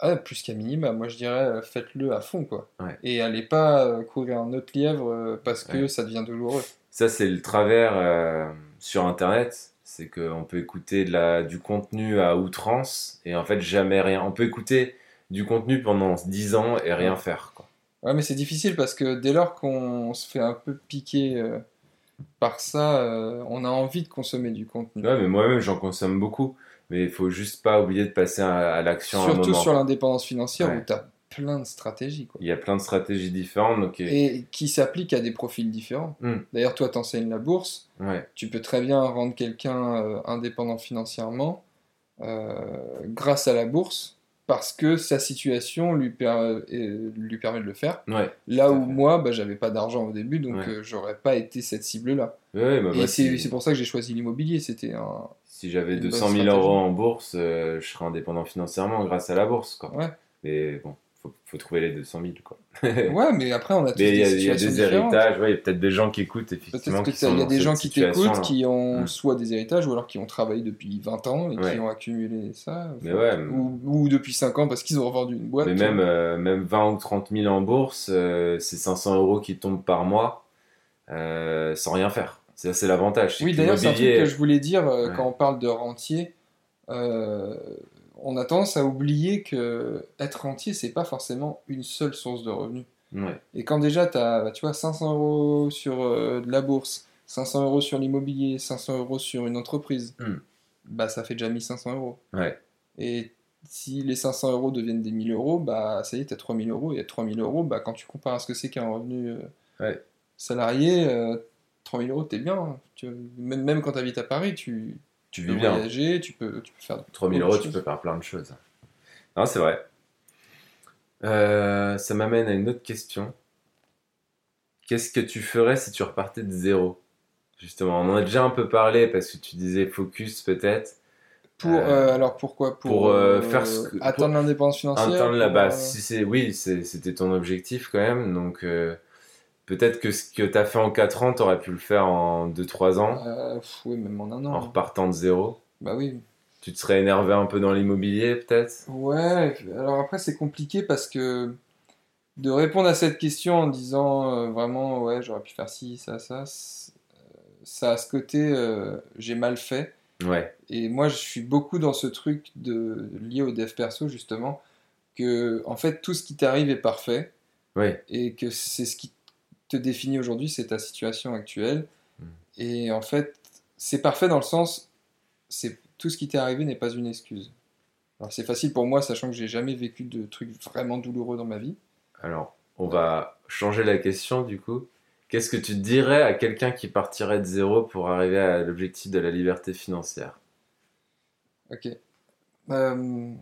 Ah, plus qu'à minima, moi je dirais euh, faites-le à fond quoi. Ouais. Et allez pas euh, courir un autre lièvre parce que ça devient douloureux. Ça, c'est le travers euh, sur Internet. C'est qu'on peut écouter de la, du contenu à outrance et en fait jamais rien. On peut écouter du contenu pendant 10 ans et rien faire. Quoi. Ouais, mais c'est difficile parce que dès lors qu'on se fait un peu piquer euh, par ça, euh, on a envie de consommer du contenu. Ouais, mais moi-même, j'en consomme beaucoup. Mais il faut juste pas oublier de passer à, à l'action un Surtout moment. sur l'indépendance financière Ouais. où tu as plein de stratégies quoi. Il y a plein de stratégies différentes. Donc, et- qui s'appliquent à des profils différents. Hmm. D'ailleurs, toi, tu enseignes la bourse. ouais, Tu peux très bien rendre quelqu'un euh, indépendant financièrement euh, grâce à la bourse parce que sa situation lui, per- euh, lui permet de le faire. ouais, Là où fait. moi, bah, j'avais pas d'argent au début, donc Ouais. j'aurais pas été cette cible-là. ouais, bah, Et c'est si, pour ça que j'ai choisi l'immobilier. C'était un. si j'avais une bonne 200 000 stratégie. euros en bourse, je serais indépendant financièrement grâce à la bourse. Quoi. Mais bon, faut, faut trouver les 200 000. Quoi. Ouais, mais après, on a tous Mais des a, il y a des héritages, ouais, il y a peut-être des gens qui écoutent effectivement. Peut-être que qui t'as- sont il y a des gens qui t'écoutent qui ont Mm. soit des héritages ou alors qui ont travaillé depuis 20 ans et Ouais. qui ont accumulé ça. Mais ouais, ou, ou depuis 5 ans parce qu'ils ont revendu une boîte. Mais même, euh, même 20 ou 30 000 en bourse, euh, c'est 500 euros qui tombent par mois euh, sans rien faire. Ça, c'est l'avantage. Oui, d'ailleurs, c'est un truc que je voulais dire euh, quand on parle de rentier. euh, on a tendance à oublier que être rentier, c'est pas forcément une seule source de revenus. Ouais, Et quand déjà tu as, tu vois, 500 euros sur euh, de la bourse, 500 euros sur l'immobilier, 500 euros sur une entreprise, Hmm. bah ça fait déjà 1500 euros. ouais, Et si les 500 euros deviennent des 1000 euros, bah ça y est, tu as 3000 euros. Et 3000 euros, bah, quand tu compares à ce que c'est qu'un revenu euh, Ouais. salarié, euh, 3000 euros, t'es bien. hein. Tu- même, même quand tu habites à Paris, tu, tu vis bien. voyager, tu peux, tu peux faire. 3000 autre euros, tu peux faire plein de choses. Non, c'est vrai. Euh, ça m'amène à une autre question. Qu'est-ce que tu ferais si tu repartais de zéro? Justement, on en a déjà un peu parlé parce que tu disais focus peut-être. Pour, Euh, euh, alors pourquoi? Pour, pour, euh, faire ce que- atteindre l'indépendance financière Atteindre si c'est oui, c'était ton objectif quand même. Donc peut-être que ce que tu as fait en 4 ans, tu aurais pu le faire en 2-3 ans euh, oui, même en un an. en repartant de zéro. Bah oui. Tu te serais énervé un peu dans l'immobilier peut-être? Ouais, alors après c'est compliqué parce que de répondre à cette question en disant euh, vraiment ouais j'aurais pu faire ci, ça, ça, euh, ça a ce côté euh, j'ai mal fait. Ouais, Et moi je suis beaucoup dans ce truc de lié au dev perso justement que en fait tout ce qui t'arrive est parfait ouais, et que c'est ce qui te définit aujourd'hui, c'est ta situation actuelle. Mm. Et en fait c'est parfait dans le sens c'est tout ce qui t'est arrivé n'est pas une excuse. Alors c'est facile pour moi, sachant que j'ai jamais vécu de trucs vraiment douloureux dans ma vie. Alors, on va changer la question du coup. Qu'est-ce que tu dirais à quelqu'un qui partirait de zéro pour arriver à l'objectif de la liberté financière? Ok. Euh,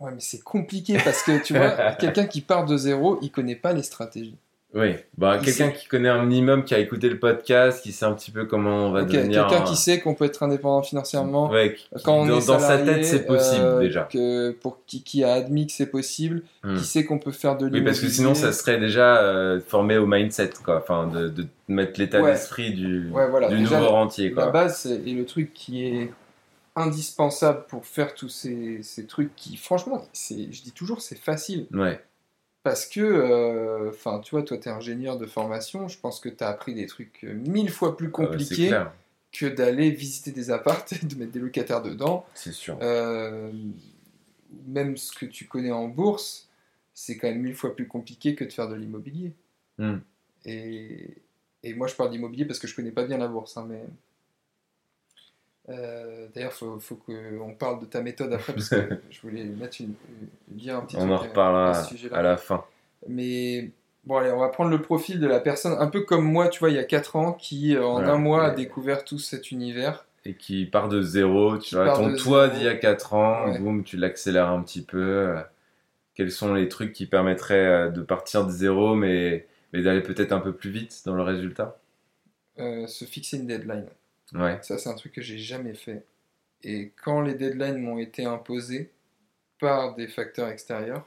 Ouais, mais c'est compliqué parce que tu vois, quelqu'un qui part de zéro, il connaît pas les stratégies. Oui, bah, quelqu'un sait- qui connaît un minimum, qui a écouté le podcast, qui sait un petit peu comment on va Ok, devenir. Quelqu'un un- qui sait qu'on peut être indépendant financièrement, Ouais, qui- quand on dans, est dans sa salarié, tête, c'est possible euh, déjà. Que pour qui, qui a admis que c'est possible, Hmm. qui sait qu'on peut faire de Oui, parce que l'immobilier. sinon, ça serait déjà euh, formé au mindset, quoi. Enfin, de, de mettre l'état Ouais. d'esprit du, Ouais, voilà. du Déjà, nouveau rentier, La quoi. base c'est- et le truc qui est indispensable pour faire tous ces, ces trucs qui, franchement, c'est, je dis toujours, c'est facile. Ouais, Parce que, euh, enfin, tu vois, toi, tu es ingénieur de formation, je pense que tu as appris des trucs euh, mille fois plus Euh, c'est compliqués que d'aller visiter des apparts et de mettre des locataires dedans. c'est sûr. Euh, même ce que tu connais en bourse, c'est quand même mille fois plus compliqué que de faire de l'immobilier. Hmm. Et, et moi, je parle d'immobilier parce que je connais pas bien la bourse, hein, mais. Euh, D'ailleurs, faut, faut qu'on parle de ta méthode après parce que je voulais mettre une, dire un petit On truc en à- à reparlera ce sujet-là. à la fin. Mais bon, allez, on va prendre le profil de la personne, un peu comme moi, tu vois, il y a 4 ans, qui euh, en Voilà. un mois a découvert tout cet univers. Et qui part de zéro, tu vois, ton toit d'il y a 4 ans, Ouais. boum, tu l'accélères un petit peu. Quels sont les trucs qui permettraient euh, de partir de zéro, mais, mais d'aller peut-être un peu plus vite dans le résultat? Euh, se fixer une deadline. Ouais, Ça, c'est un truc que j'ai jamais fait. Et quand les deadlines m'ont été imposées par des facteurs extérieurs,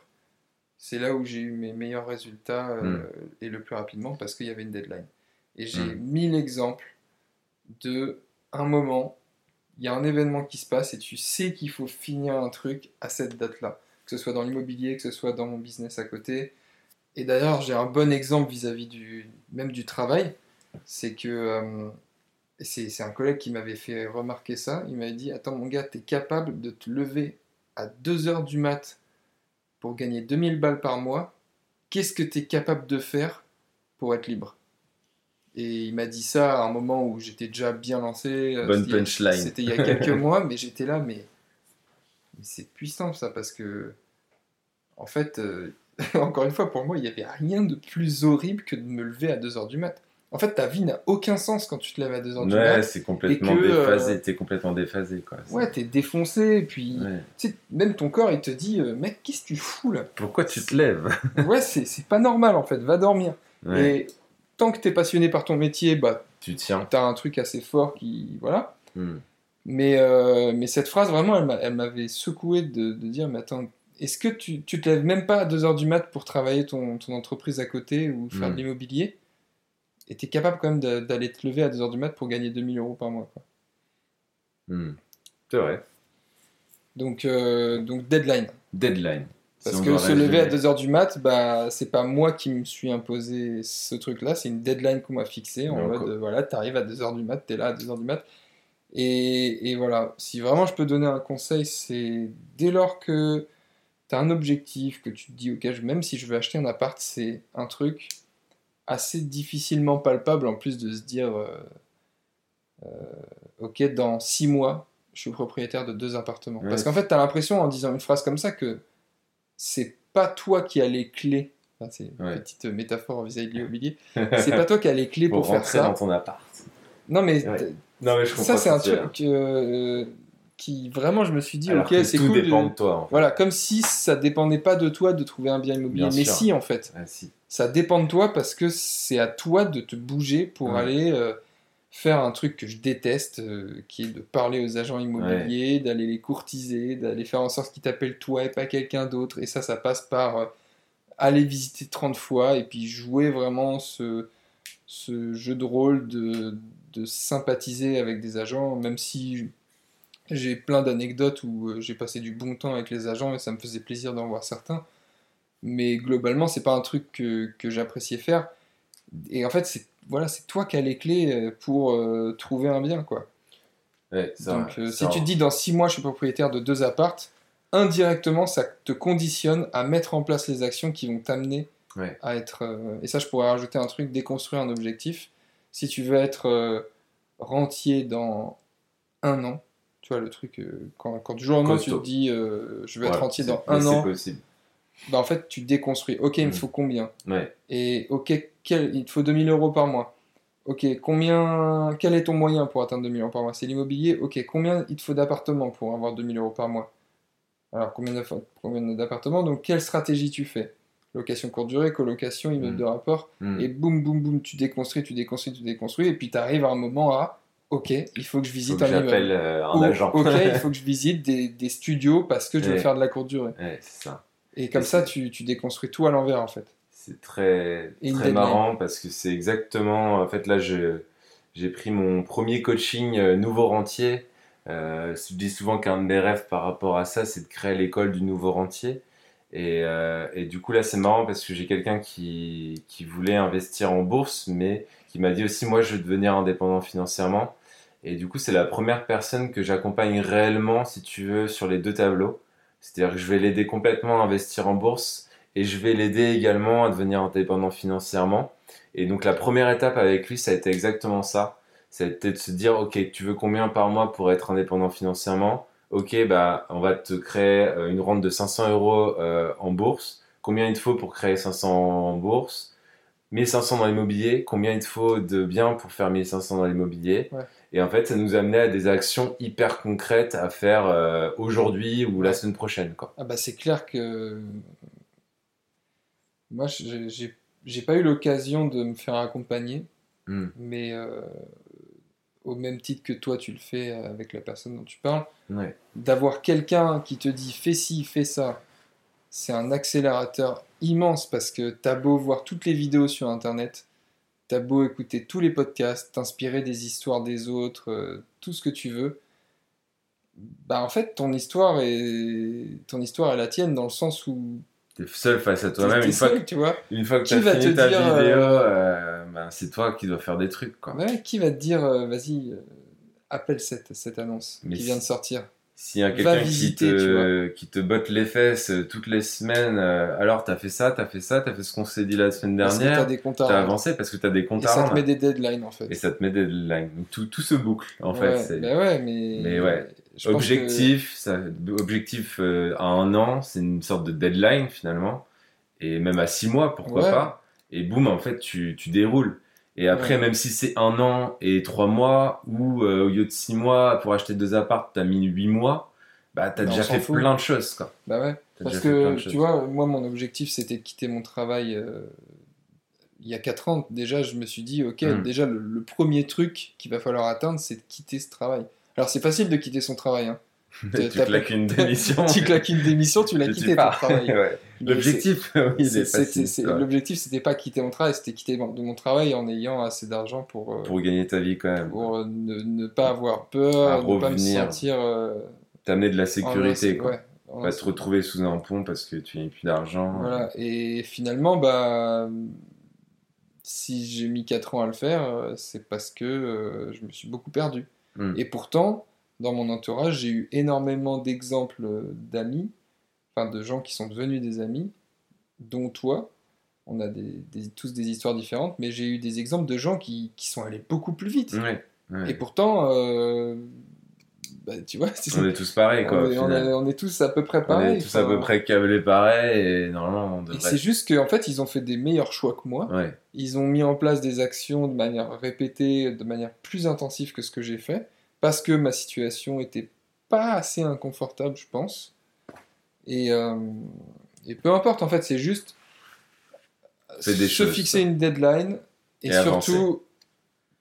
c'est là où j'ai eu mes meilleurs résultats euh, Hmm. et le plus rapidement parce qu'il y avait une deadline. Et j'ai Hmm. mille exemples de un moment il y a un événement qui se passe et tu sais qu'il faut finir un truc à cette date-là. Que ce soit dans l'immobilier, que ce soit dans mon business à côté. Et d'ailleurs, j'ai un bon exemple vis-à-vis du, même du travail. C'est que euh, c'est un collègue qui m'avait fait remarquer ça. Il m'avait dit Attends, mon gars, tu es capable de te lever à 2h du mat pour gagner 2000 balles par mois. Qu'est-ce que tu es capable de faire pour être libre? Et il m'a dit ça à un moment où j'étais déjà bien lancé. Euh, Bonne punchline. C'était il y a quelques mois, mais j'étais là, mais, c'est puissant ça, parce que, en fait, euh, encore une fois, pour moi, il n'y avait rien de plus horrible que de me lever à 2h du mat. En fait, ta vie n'a aucun sens quand tu te lèves à 2h du mat. Ouais, c'est complètement déphasé, euh, t'es complètement déphasé, quoi. Ouais, t'es défoncé, et puis, même ton corps, il te dit, mec, qu'est-ce que tu fous là? Pourquoi tu te lèves? Ouais, c'est pas normal, en fait, va dormir. Et tant que tu es passionné par ton métier, bah, tu tiens. as un truc assez fort qui. Voilà. Hmm. Mais, euh, mais cette phrase, vraiment, elle m'avait secoué de, dire Mais attends, est-ce que tu, tu te lèves même pas à 2h du mat pour travailler ton, ton entreprise à côté ou faire de hmm. l'immobilier? Et tu es capable quand même d'aller te lever à 2h du mat pour gagner 2000 euros par mois. Hmm. C'est vrai. Donc, euh, donc, deadline. Deadline. Parce que se lever à 2h du mat, bah, c'est pas moi qui me suis imposé ce truc-là, c'est une deadline qu'on m'a fixée en mode, euh, voilà, t'arrives à 2h du mat, t'es là à 2h du mat. Et, et, voilà, si vraiment je peux donner un conseil, c'est dès lors que t'as un objectif, que tu te dis, ok, même si je veux acheter un appart, c'est un truc assez difficilement palpable en plus de se dire, euh, euh, ok, dans 6 mois, je suis propriétaire de deux appartements. Parce qu'en fait, t'as l'impression en disant une phrase comme ça que c'est pas toi qui as les clés. c'est une petite métaphore vis-à-vis de l'immobilier. c'est pas toi qui as les clés pour, faire ça. dans ton appart. Non, mais, ça, c'est un truc euh, qui vraiment, je me suis dit, ok, c'est cool. Dépend de, toi. Voilà, comme si ça dépendait pas de toi de trouver un bien immobilier. mais si, en fait. Ah, si. Ça dépend de toi parce que c'est à toi de te bouger pour aller. Euh, faire un truc que je déteste, euh, qui est de parler aux agents immobiliers, d'aller les courtiser, d'aller faire en sorte qu'ils t'appellent toi et pas quelqu'un d'autre. Et ça, ça passe par euh, aller visiter 30 fois et puis jouer vraiment ce, ce jeu de rôle de, de sympathiser avec des agents, même si j'ai plein d'anecdotes où euh, j'ai passé du bon temps avec les agents et ça me faisait plaisir d'en voir certains. Mais globalement, c'est pas un truc que, que j'appréciais faire. Et en fait, c'est voilà, c'est toi qui as les clés euh, pour euh, trouver un bien, quoi. Donc, euh, si tu te dis dans six mois, je suis propriétaire de deux appartes, indirectement, ça te conditionne à mettre en place les actions qui vont t'amener à être. et ça, je pourrais rajouter un truc déconstruire un objectif. Si tu veux être rentier dans un an, tu vois, le truc, quand, quand, du jour au lendemain, tu te dis, je veux être rentier dans un an. possible. Bah, en fait, tu déconstruis. Ok, il me mm. faut combien? Et ok, il te faut 2000 euros par mois. Ok, combien, quel est ton moyen pour atteindre 2000 euros par mois? C'est l'immobilier? Ok, combien il te faut d'appartements pour avoir 2000 euros par mois? Alors, combien d'appartements? Donc, quelle stratégie tu fais? Location courte durée, colocation, immeuble mm. de rapport. Mm. Et boum, boum, boum, tu déconstruis, tu déconstruis, tu déconstruis. Et puis, tu arrives à un moment à Ok, il faut que je visite un immeuble. Euh, un agent. ok, il faut que je visite des, des studios parce que je veux faire de la courte durée. c'est ça. Et comme ça, tu, tu, déconstruis tout à l'envers, en fait. C'est très, très marrant parce que c'est exactement. En fait, là, j'ai pris mon premier coaching euh, nouveau rentier. Euh, je dis souvent qu'un de mes rêves par rapport à ça, c'est de créer l'école du nouveau rentier. Et, euh, et, du coup, là, c'est marrant parce que j'ai quelqu'un qui, qui, voulait investir en bourse, mais qui m'a dit aussi, moi, je veux devenir indépendant financièrement. Et du coup, c'est la première personne que j'accompagne réellement, si tu veux, sur les deux tableaux. C'est-à-dire que je vais l'aider complètement à investir en bourse et je vais l'aider également à devenir indépendant financièrement. Et donc la première étape avec lui, ça a été exactement ça. Ça a été de se dire, ok, tu veux combien par mois pour être indépendant financièrement? Ok, bah, on va te créer euh, une rente de 500 euros euh, en bourse. Combien il te faut pour créer 500 en bourse? 1500 dans l'immobilier. Combien il te faut de biens pour faire 1500 dans l'immobilier et en fait, ça nous amenait à des actions hyper concrètes à faire euh, aujourd'hui ou la semaine prochaine. Quoi. Ah bah c'est clair que moi, j'ai pas eu l'occasion de me faire accompagner, hmm. mais euh, au même titre que toi, tu le fais avec la personne dont tu parles, d'avoir quelqu'un qui te dit fais ci, fais ça, c'est un accélérateur immense parce que t'as beau voir toutes les vidéos sur Internet, T'as beau écouter tous les podcasts, t'inspirer des histoires des autres, euh, tout ce que tu veux. Bah en fait, ton histoire est ton histoire est la tienne dans le sens où T'es seul face à toi-même. Une, fois que- tu vois. une fois que Qui t'as fini ta dire, vidéo, euh, euh, ben, c'est toi qui dois faire des trucs. Quoi. Ouais, qui va te dire, euh, vas-y, appelle cette, cette annonce Mais qui vient de sortir. S'il y a quelqu'un qui te, qui te botte les fesses euh, toutes les semaines, euh, alors t'as fait ça, t'as fait ça, t'as fait ce qu'on s'est dit la semaine Parce que t'as dernière, des comptes à t'as avancé parce que t'as des comptes Et à ça te met des deadlines en fait. Et ça te met des deadlines. Tout, tout se boucle, en ouais, fait. bah ouais, mais. Mais ouais. je objectif, ça, objectif euh, à un an, c'est une sorte de deadline finalement. Et même à six mois, pourquoi Ouais. pas. Et boum, en fait, tu, tu déroules. Et après, Ouais. même si c'est un an et trois mois, ou euh, au lieu de six mois, pour acheter deux apparts, t'as mis huit mois, bah t'as Bah, déjà s'en fait fout. plein de choses, quoi. Bah ouais. T'as Parce que, tu vois, moi, mon objectif, c'était de quitter mon travail euh, il y a 4 ans. Déjà, je me suis dit, ok, Mm. déjà, le, le premier truc qu'il va falloir atteindre, c'est de quitter ce travail. Alors, c'est facile de quitter son travail. Hein. tu claques une démission. tu claques une démission, tu l'as quitté ton travail. Ouais. L'objectif, oui. L'objectif, c'était pas quitter mon travail, c'était quitter mon- de mon travail en ayant assez d'argent pour, euh, Pour gagner ta vie quand même. pour euh, ne, ne pas avoir À peur, ne pas me sentir. euh, T'amener de la en sécurité, quoi. ouais, en Pas te retrouver sous un pont parce que tu n'as plus d'argent. Voilà, et finalement, bah, si j'ai mis 4 ans à le faire, c'est parce que je me suis beaucoup perdu. Mm. Et pourtant, dans mon entourage, j'ai eu énormément d'exemples d'amis, enfin de gens qui sont devenus des amis, dont toi. On a des, des- tous des histoires différentes, mais j'ai eu des exemples de gens qui, qui sont allés beaucoup plus vite. Ouais, ouais. Et pourtant, euh, bah, tu vois, c'est- On est tous pareils, quoi. on est, on est- on est tous à peu près On pareils. est tous à peu près câblés pareil et normalement on devrait. c'est juste qu'en fait, ils ont fait des meilleurs choix que moi. Ouais, Ils ont mis en place des actions de manière répétée, de manière plus intensive que ce que j'ai fait, parce que ma situation était pas assez inconfortable, je pense. Et, euh, et peu importe, en fait, c'est juste des se choses, fixer une deadline et, Et avancer. surtout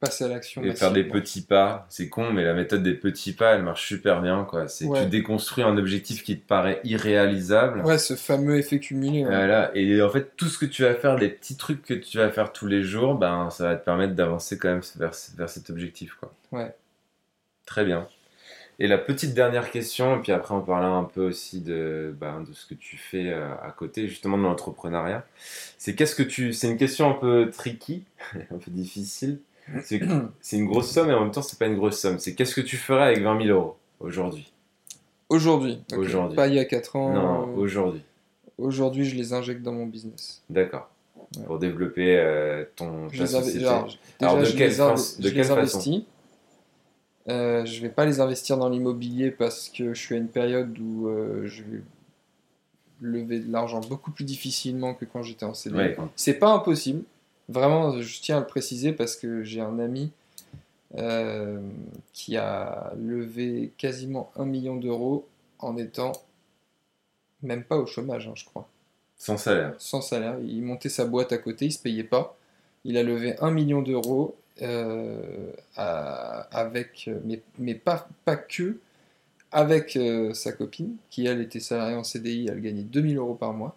passer à l'action. et faire des petits pas. C'est con, mais la méthode des petits pas, elle marche super bien, quoi. C'est Ouais. tu déconstruis un objectif qui te paraît irréalisable. Ouais, ce fameux effet cumulé. ouais. Voilà. Et en fait, tout ce que tu vas faire, les petits trucs que tu vas faire tous les jours, ben, ça va te permettre d'avancer quand même vers, vers cet objectif, quoi. Ouais. Très bien. Et la petite dernière question, et puis après on parlera un peu aussi de, ben, de ce que tu fais euh, à côté, justement de l'entrepreneuriat. C'est qu'est-ce que tu. C'est une question un peu tricky, un peu difficile. C'est une grosse somme et en même temps c'est pas une grosse somme. C'est qu'est-ce que tu ferais avec 20 000 euros aujourd'hui? Aujourd'hui. Aujourd'hui. Pas il y a 4 ans. Non, euh, aujourd'hui. Aujourd'hui, je les injecte dans mon business. D'accord. Ouais. Pour développer euh, ton Je ta les inve- société. Alors, de je quelle les, inv- de je quelle les façon? investis. Euh, je vais pas les investir dans l'immobilier parce que je suis à une période où euh, je vais lever de l'argent beaucoup plus difficilement que quand j'étais en CDI. Ouais. C'est pas impossible. Vraiment, je tiens à le préciser parce que j'ai un ami euh, qui a levé quasiment un million d'euros en étant même pas au chômage, hein, je crois Sans salaire. sans salaire. Il montait sa boîte à côté, il se payait pas. Il a levé un million d'euros à- avec, mais, mais pas, pas que, avec euh, sa copine, qui elle était salariée en CDI, elle gagnait 2000 euros par mois.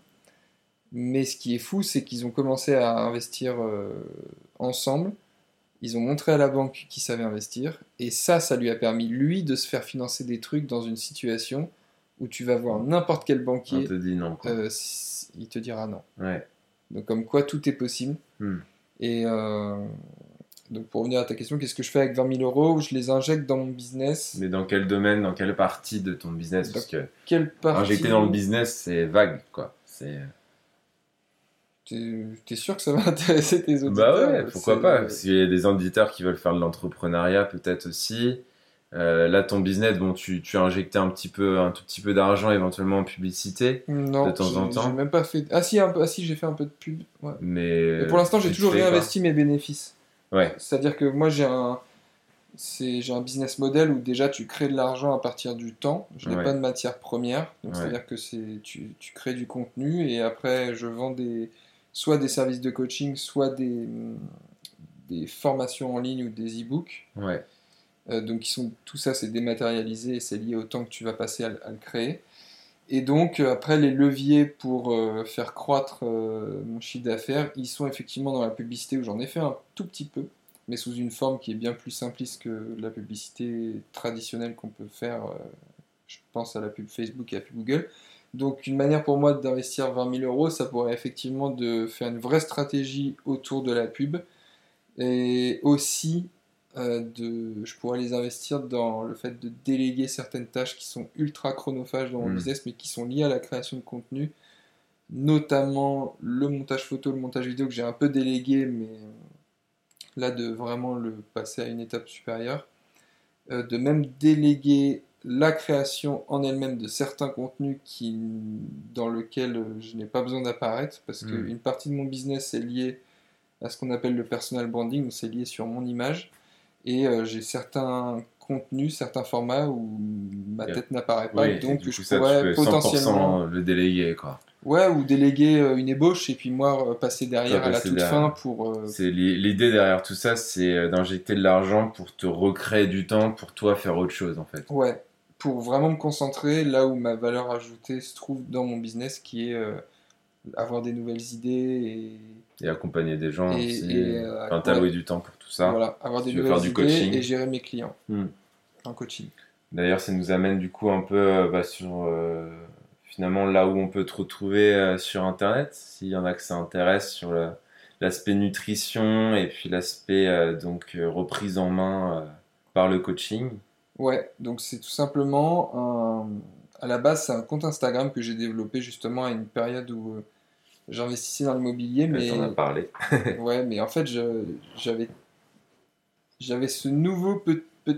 Mais ce qui est fou, c'est qu'ils ont commencé à investir euh, ensemble. Ils ont montré à la banque qu'ils savaient investir. Et ça, ça lui a permis, lui, de se faire financer des trucs dans une situation où tu vas voir n'importe quel banquier, te dit non. Quoi. euh, si- il te dira non. Ouais. Donc comme quoi tout est possible. Hmm. Et euh, donc pour revenir à ta question, qu'est-ce que je fais avec 20 000 euros? Je les injecte dans mon business. Mais dans quel domaine, dans quelle partie de ton business? Parce que Quelle partie? injecter dans le business, c'est vague, quoi. C'est. T'es t'es sûr que ça va intéresser tes auditeurs? Bah ouais, pourquoi C'est- pas S'il y a des auditeurs qui veulent faire de l'entrepreneuriat, peut-être aussi. Euh, là, ton business, bon, tu, tu as injecté un petit peu, un tout petit peu d'argent éventuellement en publicité, Non, de temps en temps. J'ai même pas fait. Ah si, un peu- ah si, j'ai fait un peu de pub. ouais. mais. Mais pour l'instant, j'ai toujours pas. réinvesti mes bénéfices. Ouais, C'est-à-dire que moi, j'ai un, j'ai un business model où déjà tu crées de l'argent à partir du temps. Je n'ai Ouais. pas de matière première. Donc, Ouais. c'est-à-dire que c'est, tu, tu crées du contenu et après, je vends des, soit des services de coaching, soit des, des formations en ligne ou des e-books. ouais, Euh, donc, ils sont, tout ça, c'est dématérialisé et c'est lié au temps que tu vas passer à le créer. Et donc, euh, après, les leviers pour euh, faire croître euh, mon chiffre d'affaires, ils sont effectivement dans la publicité où j'en ai fait un tout petit peu, mais sous une forme qui est bien plus simpliste que la publicité traditionnelle qu'on peut faire euh, pense à la pub Facebook et à la pub Google. Donc une manière pour moi d'investir 20 000 euros, ça pourrait effectivement de faire une vraie stratégie autour de la pub. Et aussi, euh, de, je pourrais les investir dans le fait de déléguer certaines tâches qui sont ultra chronophages dans mon Mm. business, mais qui sont liées à la création de contenu, notamment le montage photo, le montage vidéo que j'ai un peu délégué, mais là de vraiment le passer à une étape supérieure. Euh, de même déléguer la création en elle-même de certains contenus qui, dans lesquels euh, je n'ai pas besoin d'apparaître, parce Mm. qu'une partie de mon business est liée à ce qu'on appelle le personal branding, c'est lié sur mon image, et euh, j'ai certains contenus, certains formats où ma Yeah. tête n'apparaît pas, Oui, donc je ça, pourrais potentiellement... 100% le déléguer, quoi. Ouais, ou déléguer euh, une ébauche, et puis moi euh, passer derrière à la toute derrière. fin pour... euh, C'est l'i- l'idée derrière tout ça, c'est d'injecter de l'argent pour te recréer du temps pour toi faire autre chose en fait. Ouais, pour vraiment me concentrer là où ma valeur ajoutée se trouve dans mon business, qui est euh, avoir des nouvelles idées Et accompagner des gens Et- aussi. et, euh, enfin, ouais. t'allouer du temps pour tout et ça. voilà, avoir des veux nouvelles faire du coaching. et gérer mes clients Hmm. en coaching. D'ailleurs, ça nous amène du coup un peu euh, bah, sur euh, finalement là où on peut te retrouver euh, sur Internet, s'il y en a que ça intéresse, sur l'aspect nutrition et puis l'aspect euh, donc euh, reprise en main euh, par le coaching. Ouais, donc c'est tout simplement un... À la base, c'est un compte Instagram que j'ai développé justement à une période où euh, j'investissais dans l'immobilier, mais... On en a parlé. Ouais, mais en fait, j'avais j'avais ce nouveau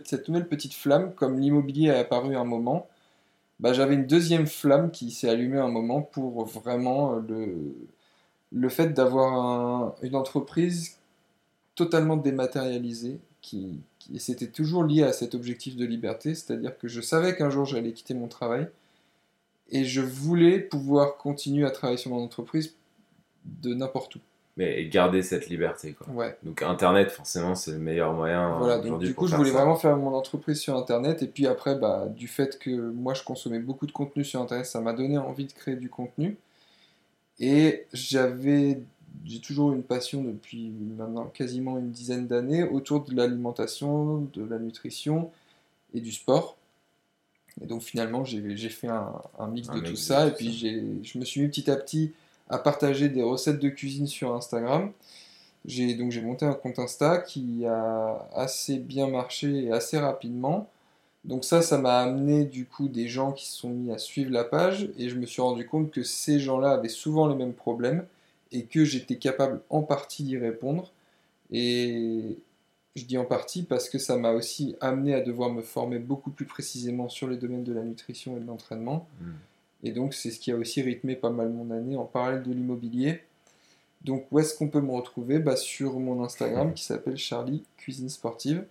cette nouvelle petite flamme, comme l'immobilier a apparu un moment. Bah, j'avais une deuxième flamme qui s'est allumée un moment pour vraiment euh, le, le fait d'avoir un- une entreprise totalement dématérialisée, qui, qui- c'était toujours lié à cet objectif de liberté, c'est-à-dire que je savais qu'un jour j'allais quitter mon travail, et je voulais pouvoir continuer à travailler sur mon entreprise de n'importe où. Mais garder cette liberté quoi. Ouais. Donc Internet forcément c'est le meilleur moyen Voilà, donc aujourd'hui du coup, je voulais ça. vraiment faire mon entreprise sur Internet. Et puis après, bah, du fait que moi, je consommais beaucoup de contenu sur Internet, ça m'a donné envie de créer du contenu. Et j'avais, j'ai toujours une passion depuis maintenant quasiment une dizaine d'années autour de l'alimentation, de la nutrition et du sport. Et donc finalement, j'ai fait un, un mix Un de mix tout de ça. tout Et puis je me suis mis petit à petit à partager des recettes de cuisine sur Instagram. J'ai donc j'ai monté un compte Insta qui a assez bien marché et assez rapidement. Donc ça, ça m'a amené du coup des gens qui se sont mis à suivre la page et je me suis rendu compte que ces gens-là avaient souvent les mêmes problèmes et que j'étais capable en partie d'y répondre. Et je dis en partie parce que ça m'a aussi amené à devoir me former beaucoup plus précisément sur les domaines de la nutrition et de l'entraînement. Mm. Et donc, c'est ce qui a aussi rythmé pas mal mon année en parallèle de l'immobilier. Donc, où est-ce qu'on peut me retrouver? Bah, Sur mon Instagram qui s'appelle Charlie Cuisine Sportive.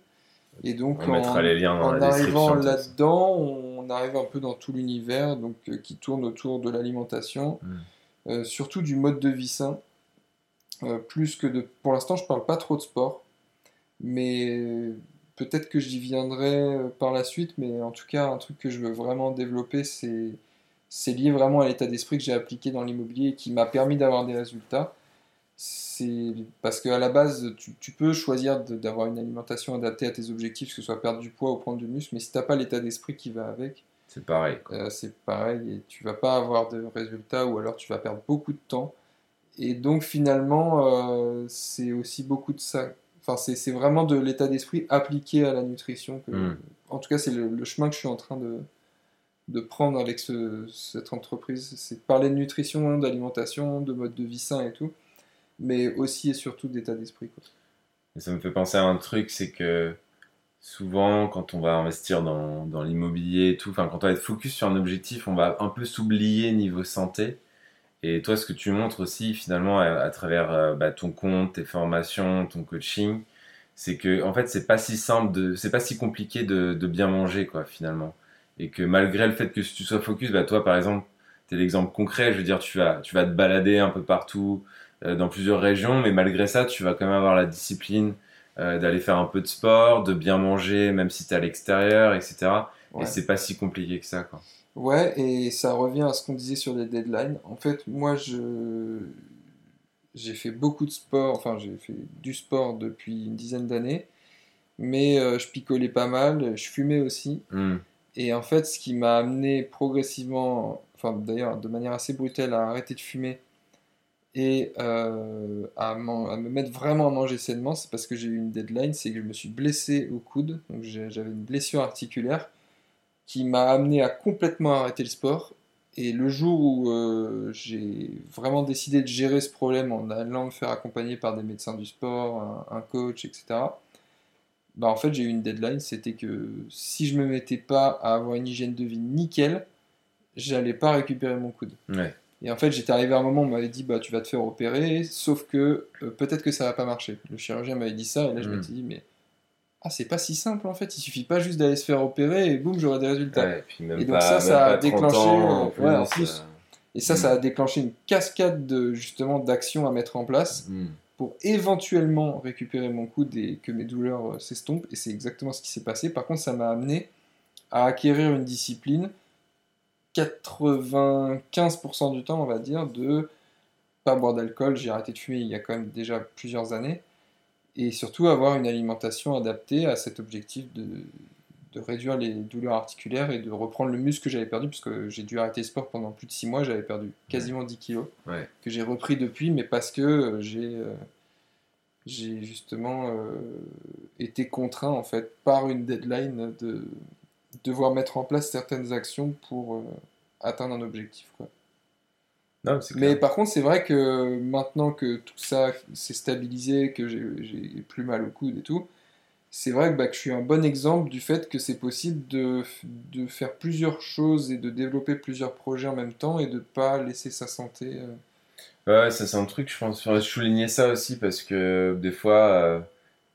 Et donc, On mettra les liens dans en la arrivant là-dedans, on arrive un peu dans tout l'univers donc, euh, qui tourne autour de l'alimentation, Mm. euh, surtout du mode de vie sain. Euh, plus que de. Pour l'instant, je parle pas trop de sport, mais peut-être que j'y viendrai par la suite. Mais en tout cas, un truc que je veux vraiment développer, c'est c'est lié vraiment à l'état d'esprit que j'ai appliqué dans l'immobilier et qui m'a permis d'avoir des résultats. C'est parce qu'à la base, tu, tu peux choisir d'avoir une alimentation adaptée à tes objectifs, que ce soit perdre du poids ou prendre du muscle, mais si t'as pas l'état d'esprit qui va avec, C'est pareil. euh, c'est pareil et tu vas pas avoir de résultats ou alors tu vas perdre beaucoup de temps. Et donc finalement, euh, c'est aussi beaucoup de ça. Enfin, c'est vraiment de l'état d'esprit appliqué à la nutrition. Que, Mm. En tout cas, c'est le, le chemin que je suis en train de, de prendre avec ce- cette entreprise. C'est de parler de nutrition, d'alimentation, de mode de vie sain et tout, mais aussi et surtout d'état d'esprit. ça me fait penser à un truc, c'est que souvent, quand on va investir dans, l'immobilier et tout, quand on va être focus sur un objectif, on va un peu s'oublier niveau santé. Et toi, ce que tu montres aussi, finalement, à, travers euh, bah, ton compte, tes formations, ton coaching, c'est que, en fait, c'est pas si simple, c'est pas si compliqué de, de bien manger, quoi, finalement. Et que malgré le fait que tu sois focus, bah, toi, par exemple, t'es l'exemple concret, je veux dire, tu vas, tu vas te balader un peu partout, euh, dans plusieurs régions, mais malgré ça, tu vas quand même avoir la discipline euh, d'aller faire un peu de sport, de bien manger, même si tu es à l'extérieur, etc. Ouais. Et c'est pas si compliqué que ça, quoi. Ouais, et ça revient à ce qu'on disait sur les deadlines. En fait, moi, je j'ai fait beaucoup de sport, enfin, j'ai fait du sport depuis une dizaine d'années, mais euh, je picolais pas mal, je fumais aussi. Hmm. Et en fait, ce qui m'a amené progressivement, d'ailleurs de manière assez brutale, à arrêter de fumer et euh, à, me mettre vraiment à manger sainement, c'est parce que j'ai eu une deadline, c'est que je me suis blessé au coude, donc j'avais une blessure articulaire qui m'a amené à complètement arrêter le sport. Et le jour où euh, j'ai vraiment décidé de gérer ce problème en allant me faire accompagner par des médecins du sport, un, coach, etc., bah en fait j'ai eu une deadline, c'était que si je me mettais pas à avoir une hygiène de vie nickel, j'allais pas récupérer mon coude. Ouais. Et en fait, j'étais arrivé à un moment où on m'avait dit bah tu vas te faire opérer, sauf que euh, peut-être que ça va pas marcher. Le chirurgien m'avait dit ça et là je me m'étais hmm. dit mais ah c'est pas si simple en fait, il suffit pas juste d'aller se faire opérer et boum j'aurai des résultats. et, donc ça ça a déclenché en euh, plus, et ça ça a hmm. déclenché une cascade de justement d'actions à mettre en place. Hmm. Pour éventuellement récupérer mon coude et que mes douleurs euh, s'estompent, et c'est exactement ce qui s'est passé. Par contre, ça m'a amené à acquérir une discipline 95% du temps, on va dire, de pas boire d'alcool. J'ai arrêté de fumer il y a quand même déjà plusieurs années. Et surtout avoir une alimentation adaptée à cet objectif de, de réduire les douleurs articulaires et de reprendre le muscle que j'avais perdu, puisque j'ai dû arrêter le sport pendant plus de 6 mois, j'avais perdu quasiment 10 kilos, que j'ai repris depuis, mais parce que euh, j'ai euh, j'ai justement euh, été contraint en fait par une deadline de, devoir mettre en place certaines actions pour euh, atteindre un objectif. Quoi. Mais par contre, c'est vrai que maintenant que tout ça s'est stabilisé, que j'ai plus mal au coude et tout, c'est vrai que, bah, je suis un bon exemple du fait que c'est possible de, de, faire plusieurs choses et de développer plusieurs projets en même temps et de pas laisser sa santé. Euh. Ouais, ça c'est un truc, je pense, je souligner ça aussi parce que des fois,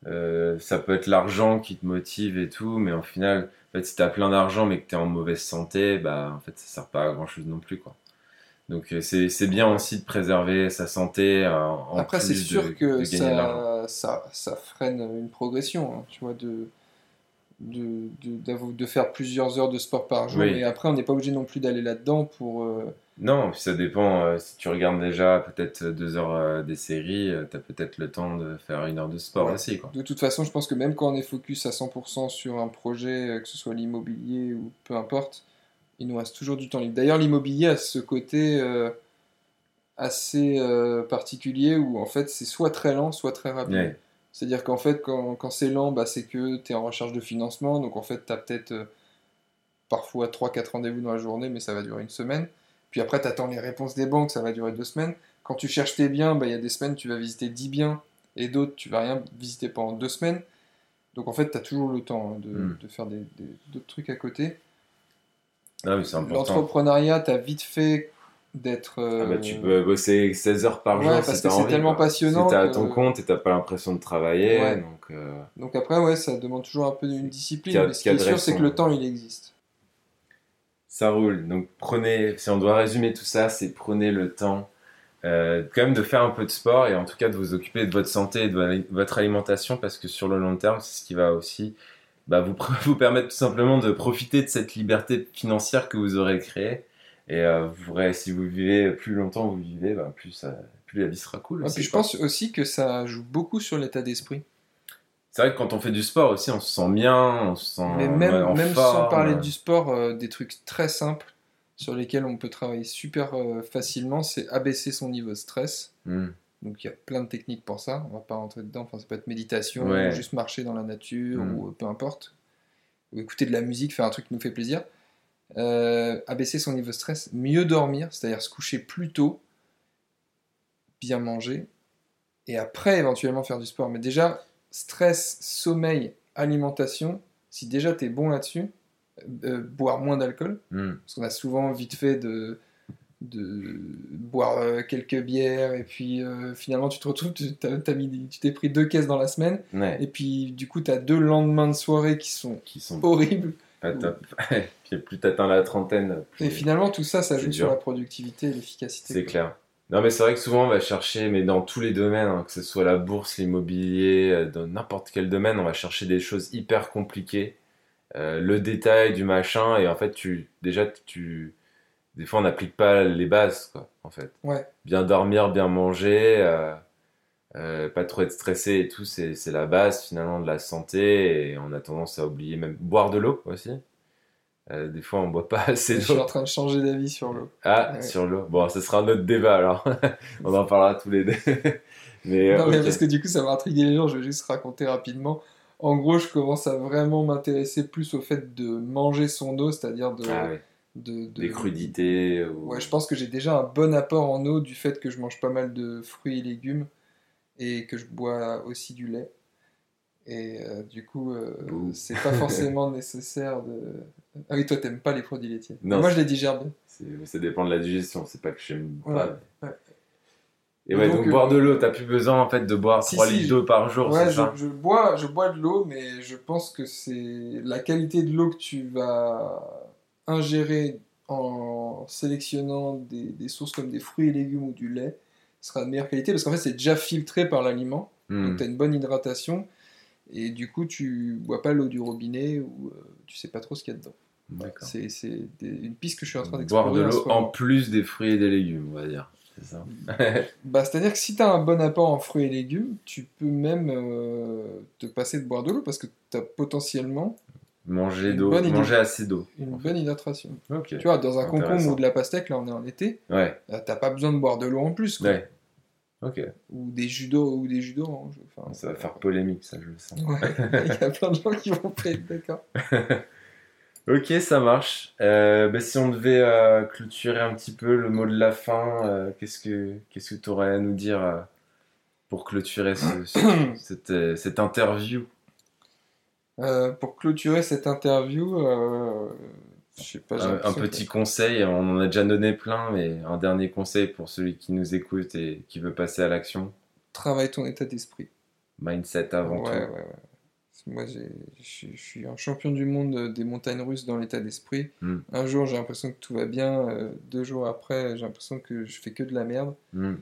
euh, ça peut être l'argent qui te motive et tout, mais au final, en fait, si t'as plein d'argent mais que t'es en mauvaise santé, bah en fait ça sert pas à grand chose non plus quoi. Donc euh, c'est bien aussi de préserver sa santé. Euh, en Après c'est sûr que ça, ça, ça, freine une progression, hein, tu vois, de, de, de, de, faire plusieurs heures de sport par jour. Et après on n'est pas obligé non plus d'aller là-dedans pour... Euh, non, ça dépend. Euh, si tu regardes déjà peut-être deux heures euh, des séries, tu as peut-être le temps de faire une heure de sport aussi. Quoi. De toute façon, je pense que même quand on est focus à 100% sur un projet, que ce soit l'immobilier ou peu importe, il nous reste toujours du temps libre. D'ailleurs, l'immobilier a ce côté assez particulier où en fait c'est soit très lent, soit très rapide. C'est-à-dire qu'en fait, quand, quand c'est lent, bah, c'est que tu es en recherche de financement. Donc en fait, tu as peut-être parfois 3-4 rendez-vous dans la journée, mais ça va durer une semaine. Puis après, tu attends les réponses des banques, ça va durer deux semaines. Quand tu cherches tes biens, bah, il y a des semaines, tu vas visiter 10 biens, et d'autres, tu vas rien visiter pendant deux semaines. Donc en fait, tu as toujours le temps hein, hmm. de, faire d'autres trucs à côté. Ah L'entrepreneuriat, tu as vite fait d'être. Ah bah, tu euh, peux bosser 16 heures par jour parce que c'est tellement passionnant. Si tu à ton compte et tu pas l'impression de travailler. Donc, euh, donc après, ouais, ça demande toujours un peu une discipline. mais ce qui est sûr, c'est que le temps, il existe. Ça roule. Donc prenez, si on doit résumer tout ça, c'est prenez le temps euh, quand même de faire un peu de sport et en tout cas de vous occuper de votre santé et de votre alimentation parce que sur le long terme, c'est ce qui va aussi bah, vous, vous permettre tout simplement de profiter de cette liberté financière que vous aurez créée. Et euh, vous si vous vivez plus longtemps, vous vivez, bah, plus, plus la vie sera cool. Ah, je pense aussi que ça joue beaucoup sur l'état d'esprit c'est vrai que quand on fait du sport aussi, on se sent bien, on se sent Mais même, même sans parler du sport, euh, des trucs très simples sur lesquels on peut travailler super euh, facilement, c'est abaisser son niveau de stress. Hmm. Donc il y a plein de techniques pour ça, on va pas rentrer dedans, enfin, ça peut être méditation, ou juste marcher dans la nature, hmm. ou peu importe, ou écouter de la musique, faire un truc qui nous fait plaisir. Euh, abaisser son niveau de stress, mieux dormir, c'est-à-dire se coucher plus tôt, bien manger, et après éventuellement faire du sport. Mais déjà, stress, sommeil, alimentation, si déjà tu es bon là-dessus, euh, boire moins d'alcool, hmm. parce qu'on a souvent vite fait de, de boire euh, quelques bières et puis euh, finalement tu te retrouves, tu t'es pris deux caisses dans la semaine et puis du coup tu as deux lendemains de soirée qui sont, qui sont horribles. Pas top. puis plus tu atteins la trentaine. Et finalement tout ça, ça joue sur la productivité et l'efficacité. C'est clair. Non, mais c'est vrai que souvent on va chercher, mais dans tous les domaines, hein, que ce soit la bourse, l'immobilier, euh, dans n'importe quel domaine, on va chercher des choses hyper compliquées, euh, le détail du machin, et en fait, tu, déjà, tu, des fois, on n'applique pas les bases, quoi, en fait. Ouais. Bien dormir, bien manger, euh, pas trop être stressé et tout, c'est, la base finalement de la santé, et on a tendance à oublier même boire de l'eau aussi. Euh, des fois, on boit pas assez Je suis en d'eau. train de changer d'avis sur l'eau. Ah, Ouais. sur l'eau. Bon, ce sera un autre débat alors. on en parlera tous les deux. mais, euh, Non, mais parce que du coup, ça va intriguer les gens, je vais juste raconter rapidement. En gros, je commence à vraiment m'intéresser plus au fait de manger son eau, c'est-à-dire de, Ah, ouais. De, de- Des crudités. Ou... Ouais, je pense que j'ai déjà un bon apport en eau du fait que je mange pas mal de fruits et légumes et que je bois aussi du lait. Et euh, du coup, euh, c'est pas forcément nécessaire de. Ah oui, toi, t'aimes pas les produits laitiers. Non, Moi, je les digère bien. Ça dépend de la digestion, c'est pas que j'aime pas. ouais. Et ouais, Donc, donc, euh, boire de l'eau, t'as plus besoin en fait de boire Si, 3 si, litres d'eau par jour, Ouais, c'est je, ça je bois, je bois de l'eau, mais je pense que c'est la qualité de l'eau que tu vas ingérer en sélectionnant des, des sources comme des fruits et légumes ou du lait sera de meilleure qualité parce qu'en fait c'est déjà filtré par l'aliment, Hmm. donc tu as une bonne hydratation et du coup tu bois pas l'eau du robinet ou euh, tu sais pas trop ce qu'il y a dedans. C'est une piste que je suis en train Boire d'explorer. de en ce l'eau en plus des fruits et des légumes, on va dire. C'est ça. Bah, C'est-à-dire que si tu as un bon apport en fruits et légumes, tu peux même euh, te passer de boire de l'eau parce que tu as potentiellement manger d'eau, manger assez d'eau. une bonne hydratation. Tu vois, dans un concombre ou de la pastèque, là on est en été, Ouais, t'as pas besoin de boire de l'eau en plus. quoi. ouais. Ok. Ou des jus d'eau ou des jus d'orange. Enfin, Ça va faire polémique, ça, je le sens. Ouais, il y a plein de gens qui vont être d'accord. Ok, ça marche. Euh, bah, si on devait euh, clôturer un petit peu le mot de la fin, euh, qu'est-ce que qu'est-ce que tu aurais à nous dire euh, pour clôturer ce- ce- cette, cette interview? Euh, pour clôturer cette interview, euh, je sais pas. un, un l'impression que- petit conseil, on en a déjà donné plein, mais un dernier conseil pour celui qui nous écoute et qui veut passer à l'action. Travaille ton état d'esprit. Mindset avant ouais, ouais, tout. ouais. Moi, j'ai- je suis- un champion du monde des montagnes russes dans l'état d'esprit. Mm. Un jour, j'ai l'impression que tout va bien. euh, deux jours après, j'ai l'impression que je fais que de la merde. Hmm.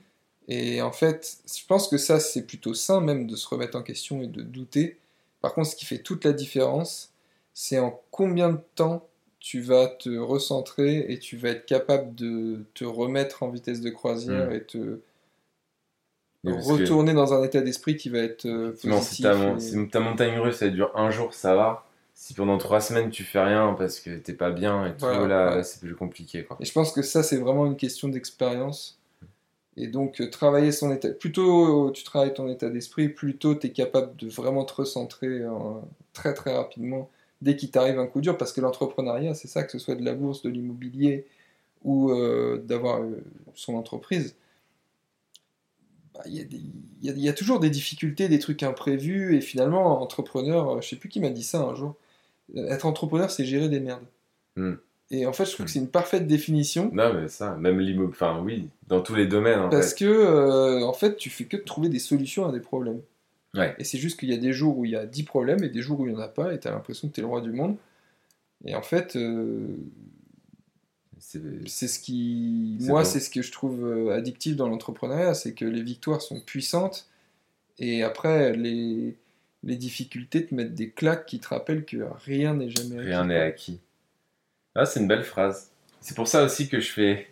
Et en fait, je pense que ça, c'est plutôt sain même de se remettre en question et de douter. Par contre, ce qui fait toute la différence, c'est en combien de temps tu vas te recentrer et tu vas être capable de te remettre en vitesse de croisière Mm. et te Et parce que, retourner dans un état d'esprit qui va être euh, si positif. ta, mon- et- si ta montagne russe elle dure un jour, ça va. Si pendant trois semaines tu fais rien parce que t'es pas bien et tout, Voilà, là, ouais. là, c'est plus compliqué. Quoi. Et je pense que ça, c'est vraiment une question d'expérience. Et donc, euh, travailler son état. Plutôt tu travailles ton état d'esprit, plutôt tu es capable de vraiment te recentrer euh, très très rapidement dès qu'il t'arrive un coup dur. Parce que l'entrepreneuriat, c'est ça, que ce soit de la bourse, de l'immobilier ou euh, d'avoir euh, son entreprise. bah, Il y, a toujours des difficultés, des trucs imprévus. Et finalement, entrepreneur, euh, je sais plus qui m'a dit ça un jour. euh, Être entrepreneur, c'est gérer des merdes. Hmm. Et en fait, je trouve Hmm. que c'est une parfaite définition. Non, mais ça, même l'immobilier, enfin oui, dans tous les domaines. En Parce fait. que, euh, en fait, tu fais que de trouver des solutions à des problèmes. Ouais. Et c'est juste qu'il y a des jours où il y a 10 problèmes et des jours où il n'y en a pas, et tu as l'impression que tu es le roi du monde. Et en fait, euh, C'est- ce qui. Moi, bon. c'est ce que je trouve euh, addictif dans l'entrepreneuriat, c'est que les victoires sont puissantes, et après, les, les difficultés te mettent des claques qui te rappellent que rien n'est jamais acquis. Rien n'est acquis. Ah, c'est une belle phrase. C'est pour ça aussi que je fais.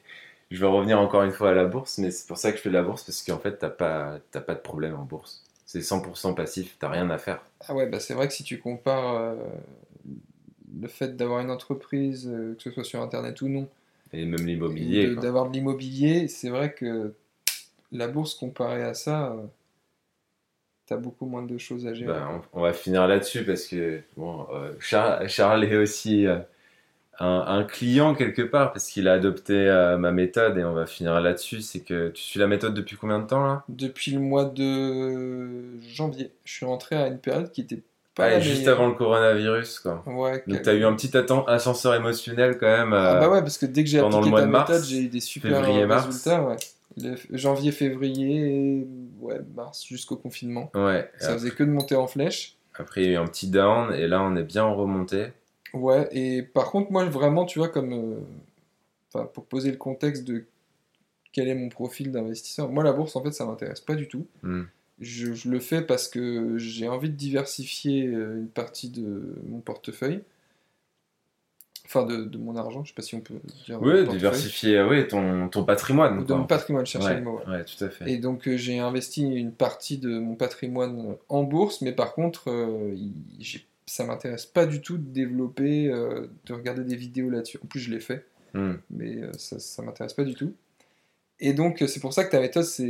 Je vais revenir encore une fois à la bourse, mais c'est pour ça que je fais de la bourse parce qu'en fait, t'as pas, t'as pas de problème en bourse. C'est 100% passif, t'as rien à faire. Ah ouais, bah c'est vrai que si tu compares euh, le fait d'avoir une entreprise, euh, que ce soit sur Internet ou non, Et même et l'immobilier. de- d'avoir de l'immobilier, c'est vrai que la bourse comparée à ça, euh, t'as beaucoup moins de choses à gérer. Ben, on, on va finir là-dessus parce que bon, euh, Charles, Charles est aussi euh, un, un client quelque part parce qu'il a adopté euh, ma méthode et on va finir là-dessus. C'est que tu suis la méthode depuis combien de temps là? Depuis le mois de janvier, je suis rentré à une période qui était pas Ah, Juste avant le coronavirus quoi. Ouais, Donc que- tu as eu un petit ascenseur émotionnel quand même. Ah euh, bah ouais, parce que dès que j'ai appliqué ta méthode, j'ai eu des super février, euh, résultats. Ouais. Le f- janvier, février, ouais, mars jusqu'au confinement. Ouais. Ça après, faisait que de monter en flèche. après, il y a eu un petit down et là on est bien en remontée. Ouais, et par contre, moi, vraiment, tu vois, comme. euh, enfin, pour poser le contexte de quel est mon profil d'investisseur, moi, la bourse, en fait, ça m'intéresse pas du tout. Hmm. Je, je le fais parce que j'ai envie de diversifier euh, une partie de mon portefeuille. Enfin, de, de mon argent, je sais pas si on peut dire. Oui, portefeuille. diversifier oui, ton, ton patrimoine. Ou de quoi. mon patrimoine, chercher Ouais, le mot. ouais. ouais, tout à fait. Et donc euh, j'ai investi une partie de mon patrimoine en bourse, mais par contre, euh, j'ai- ça m'intéresse pas du tout de développer, euh, de regarder des vidéos là-dessus. En plus, je l'ai fait, Hmm. mais euh, ça, ça m'intéresse pas du tout. Et donc, euh, c'est pour ça que ta méthode, c'est,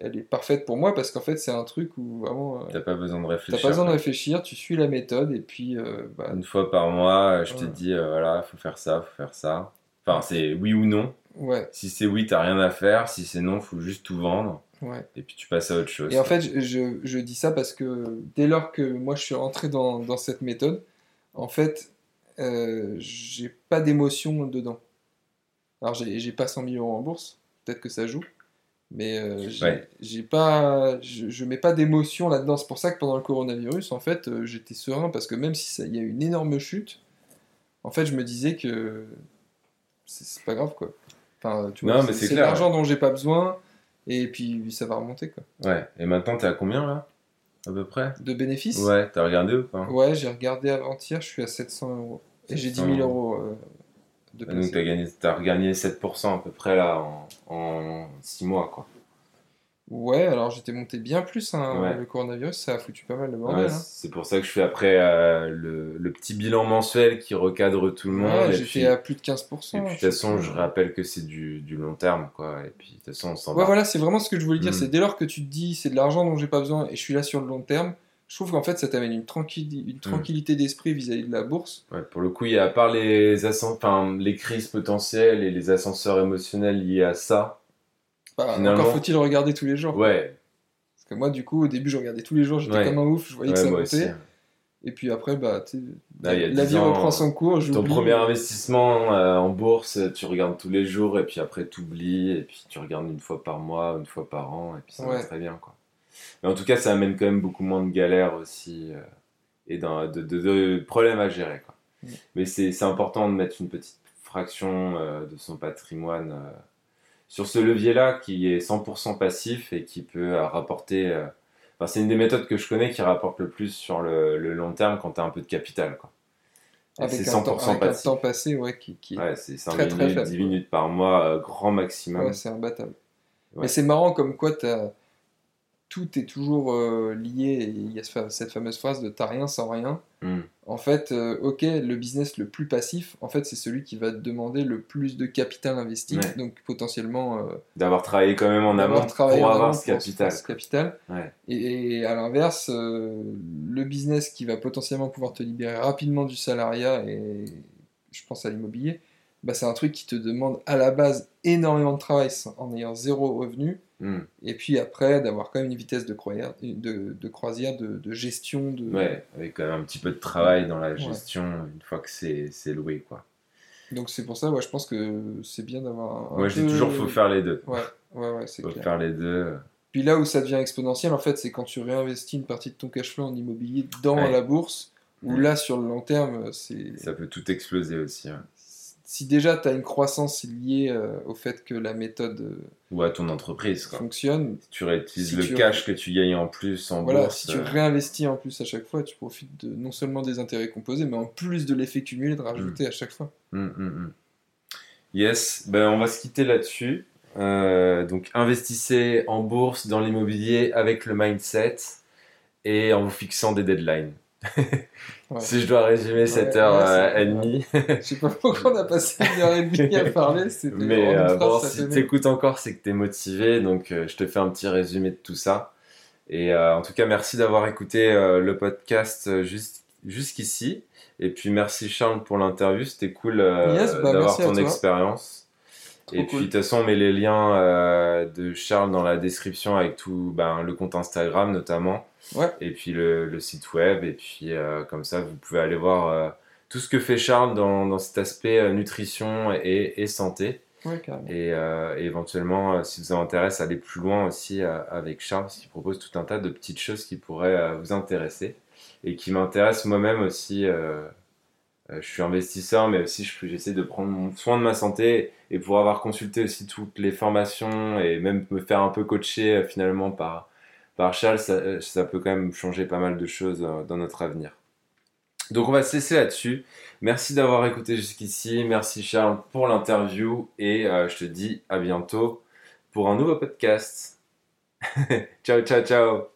elle est parfaite pour moi parce qu'en fait, c'est un truc où vraiment, T'as pas besoin de t'as réfléchir. pas besoin de réfléchir, tu suis la méthode et puis, euh, bah, Une fois par mois, je te dis, euh, voilà, faut faire ça, faut faire ça. Enfin, c'est oui ou non. ouais, Si c'est oui, t'as rien à faire. Si c'est non, faut juste tout vendre. Ouais. Et puis tu passes à autre chose. Et en fait, je, je- dis ça parce que dès lors que moi je suis rentré dans, dans cette méthode, en fait, euh, j'ai pas d'émotion dedans. Alors, j'ai pas 100 000 euros en bourse, peut-être que ça joue, mais euh, j'ai Ouais. pas, je, je mets pas d'émotion là-dedans. C'est pour ça que pendant le coronavirus, en fait, euh, j'étais serein parce que même si il y a eu une énorme chute, en fait, je me disais que c'est pas grave quoi. Enfin, tu vois, c'est l'argent dont j'ai pas besoin et puis ça va remonter quoi. Ouais. Et maintenant, t'es à combien là À peu près? De bénéfices? Ouais, t'as regardé ou pas? Ouais, j'ai regardé avant-hier, je suis à 700 euros. Et j'ai 10 000 700 euros euh, de Et Donc t'as gagné, t'as regagné 7% à peu près là en, 6 mois quoi. Ouais, alors j'étais monté bien plus. hein. Ouais. Le coronavirus, ça a foutu pas mal de Ouais, bordel. hein. c'est pour ça que je fais après euh, le, le petit bilan mensuel qui recadre tout le monde. Ouais, j'étais à plus de 15%. et puis de je toute façon, je rappelle que c'est du, du long terme quoi. Et puis de toute façon, on s'en Ouais, va. voilà, c'est vraiment ce que je voulais dire. Mm. C'est dès lors que tu te dis c'est de l'argent dont j'ai pas besoin et je suis là sur le long terme, je trouve qu'en fait ça t'amène une, Mm. une tranquillité d'esprit vis-à-vis de la bourse. Ouais, pour le coup, il y a à part les crises potentielles et les ascenseurs émotionnels liés à ça. Finalement- encore faut-il regarder tous les jours. Ouais, Parce que moi, du coup, au début, je regardais tous les jours, j'étais Ouais. comme un ouf, je voyais que ça montait. aussi. Et puis après, bah, Là, la 10 vie ans, reprend son cours. Ton premier investissement euh, en bourse, tu regardes tous les jours et puis après tu oublies et puis tu regardes une fois par mois, une fois par an et puis ça va très bien quoi. Mais en tout cas, ça amène quand même beaucoup moins de galères aussi euh, et de, de- de problèmes à gérer quoi. Mm. Mais c'est c'est important de mettre une petite fraction euh, de son patrimoine sur ce levier-là qui est 100% passif et qui peut euh, rapporter. euh, Enfin, c'est une des méthodes que je connais qui rapporte le plus sur le, le long terme quand tu as un peu de capital quoi. Et avec, c'est un temps, 100% avec un temps passé, ouais, qui, qui... Ouais, c'est 5 très, très minutes, faible, 10 quoi. minutes par mois, euh, grand maximum. Ouais, c'est imbattable. Ouais. Mais c'est marrant comme quoi t'as- tout est toujours euh, lié. et Il y a cette fameuse phrase de t'as rien sans rien. Hmm. En fait, euh, ok, le business le plus passif, en fait, c'est celui qui va te demander le plus de capital investi. Ouais. Donc potentiellement euh, D'avoir travaillé quand même en amont pour avoir ce capital. pour ce capital. Ouais. Et, et à l'inverse, le business qui va potentiellement pouvoir te libérer rapidement du salariat, et je pense à l'immobilier, bah, c'est un truc qui te demande à la base énormément de travail en ayant zéro revenu. Hmm. Et puis après, d'avoir quand même une vitesse de croisière, de, de, croisière, de, de gestion. De... Ouais, avec quand même un petit peu de travail dans la gestion une fois que c'est c'est loué quoi. Donc c'est pour ça, ouais, je pense que c'est bien d'avoir. Moi un je dis toujours faut faire les deux. Ouais, ouais, ouais, c'est Faut clair. faire les deux. Puis là où ça devient exponentiel, en fait, c'est quand tu réinvestis une partie de ton cash flow en immobilier dans Ouais. la bourse, où Ouais. là, sur le long terme, c'est. Ça peut tout exploser aussi. Si déjà tu as une croissance liée euh, au fait que la méthode euh, Ou à ton entreprise quoi. fonctionne, Si tu réutilises Si le tu- cash que tu gagnes en plus en voilà, bourse. si tu euh, réinvestis en plus à chaque fois, tu profites de, non seulement des intérêts composés, mais en plus de l'effet cumulé de rajouter à chaque fois. hum, hum. Yes, ben on va se quitter là-dessus. Euh, donc investissez en bourse, dans l'immobilier avec le mindset et en vous fixant des deadlines. Ouais. Si je dois résumer cette Ouais, heure ouais, euh, et demie, Je sais pas pourquoi on a passé une heure et demie à parler, mais euh, bon, si tu écoutes encore, c'est que tu es motivé, donc euh, je te fais un petit résumé de tout ça. Et euh, en tout cas, merci d'avoir écouté le podcast juste- jusqu'ici. Et puis merci Charles pour l'interview, c'était cool Yes, bah, d'avoir ton expérience. Trop Et puis de toute façon, on met les liens de Charles dans la description avec tout ben, le compte Instagram notamment. Ouais. Et puis le, le site web. Et puis euh, comme ça, vous pouvez aller voir euh, tout ce que fait Charles dans, dans cet aspect euh, nutrition et, et santé. Ouais. Et, euh, et éventuellement, euh, si vous intéresse, aller plus loin aussi euh, avec Charles, qu'il propose tout un tas de petites choses qui pourraient vous intéresser et qui m'intéressent moi-même aussi. je suis investisseur, mais aussi je- j'essaie de prendre soin de ma santé et pour avoir consulté aussi toutes les formations et même me faire un peu coacher finalement par, par Charles, ça, euh, ça peut quand même changer pas mal de choses euh, dans notre avenir. Donc on va se laisser là-dessus. Merci d'avoir écouté jusqu'ici. Merci Charles pour l'interview et euh, je te dis à bientôt pour un nouveau podcast. ciao, ciao, ciao.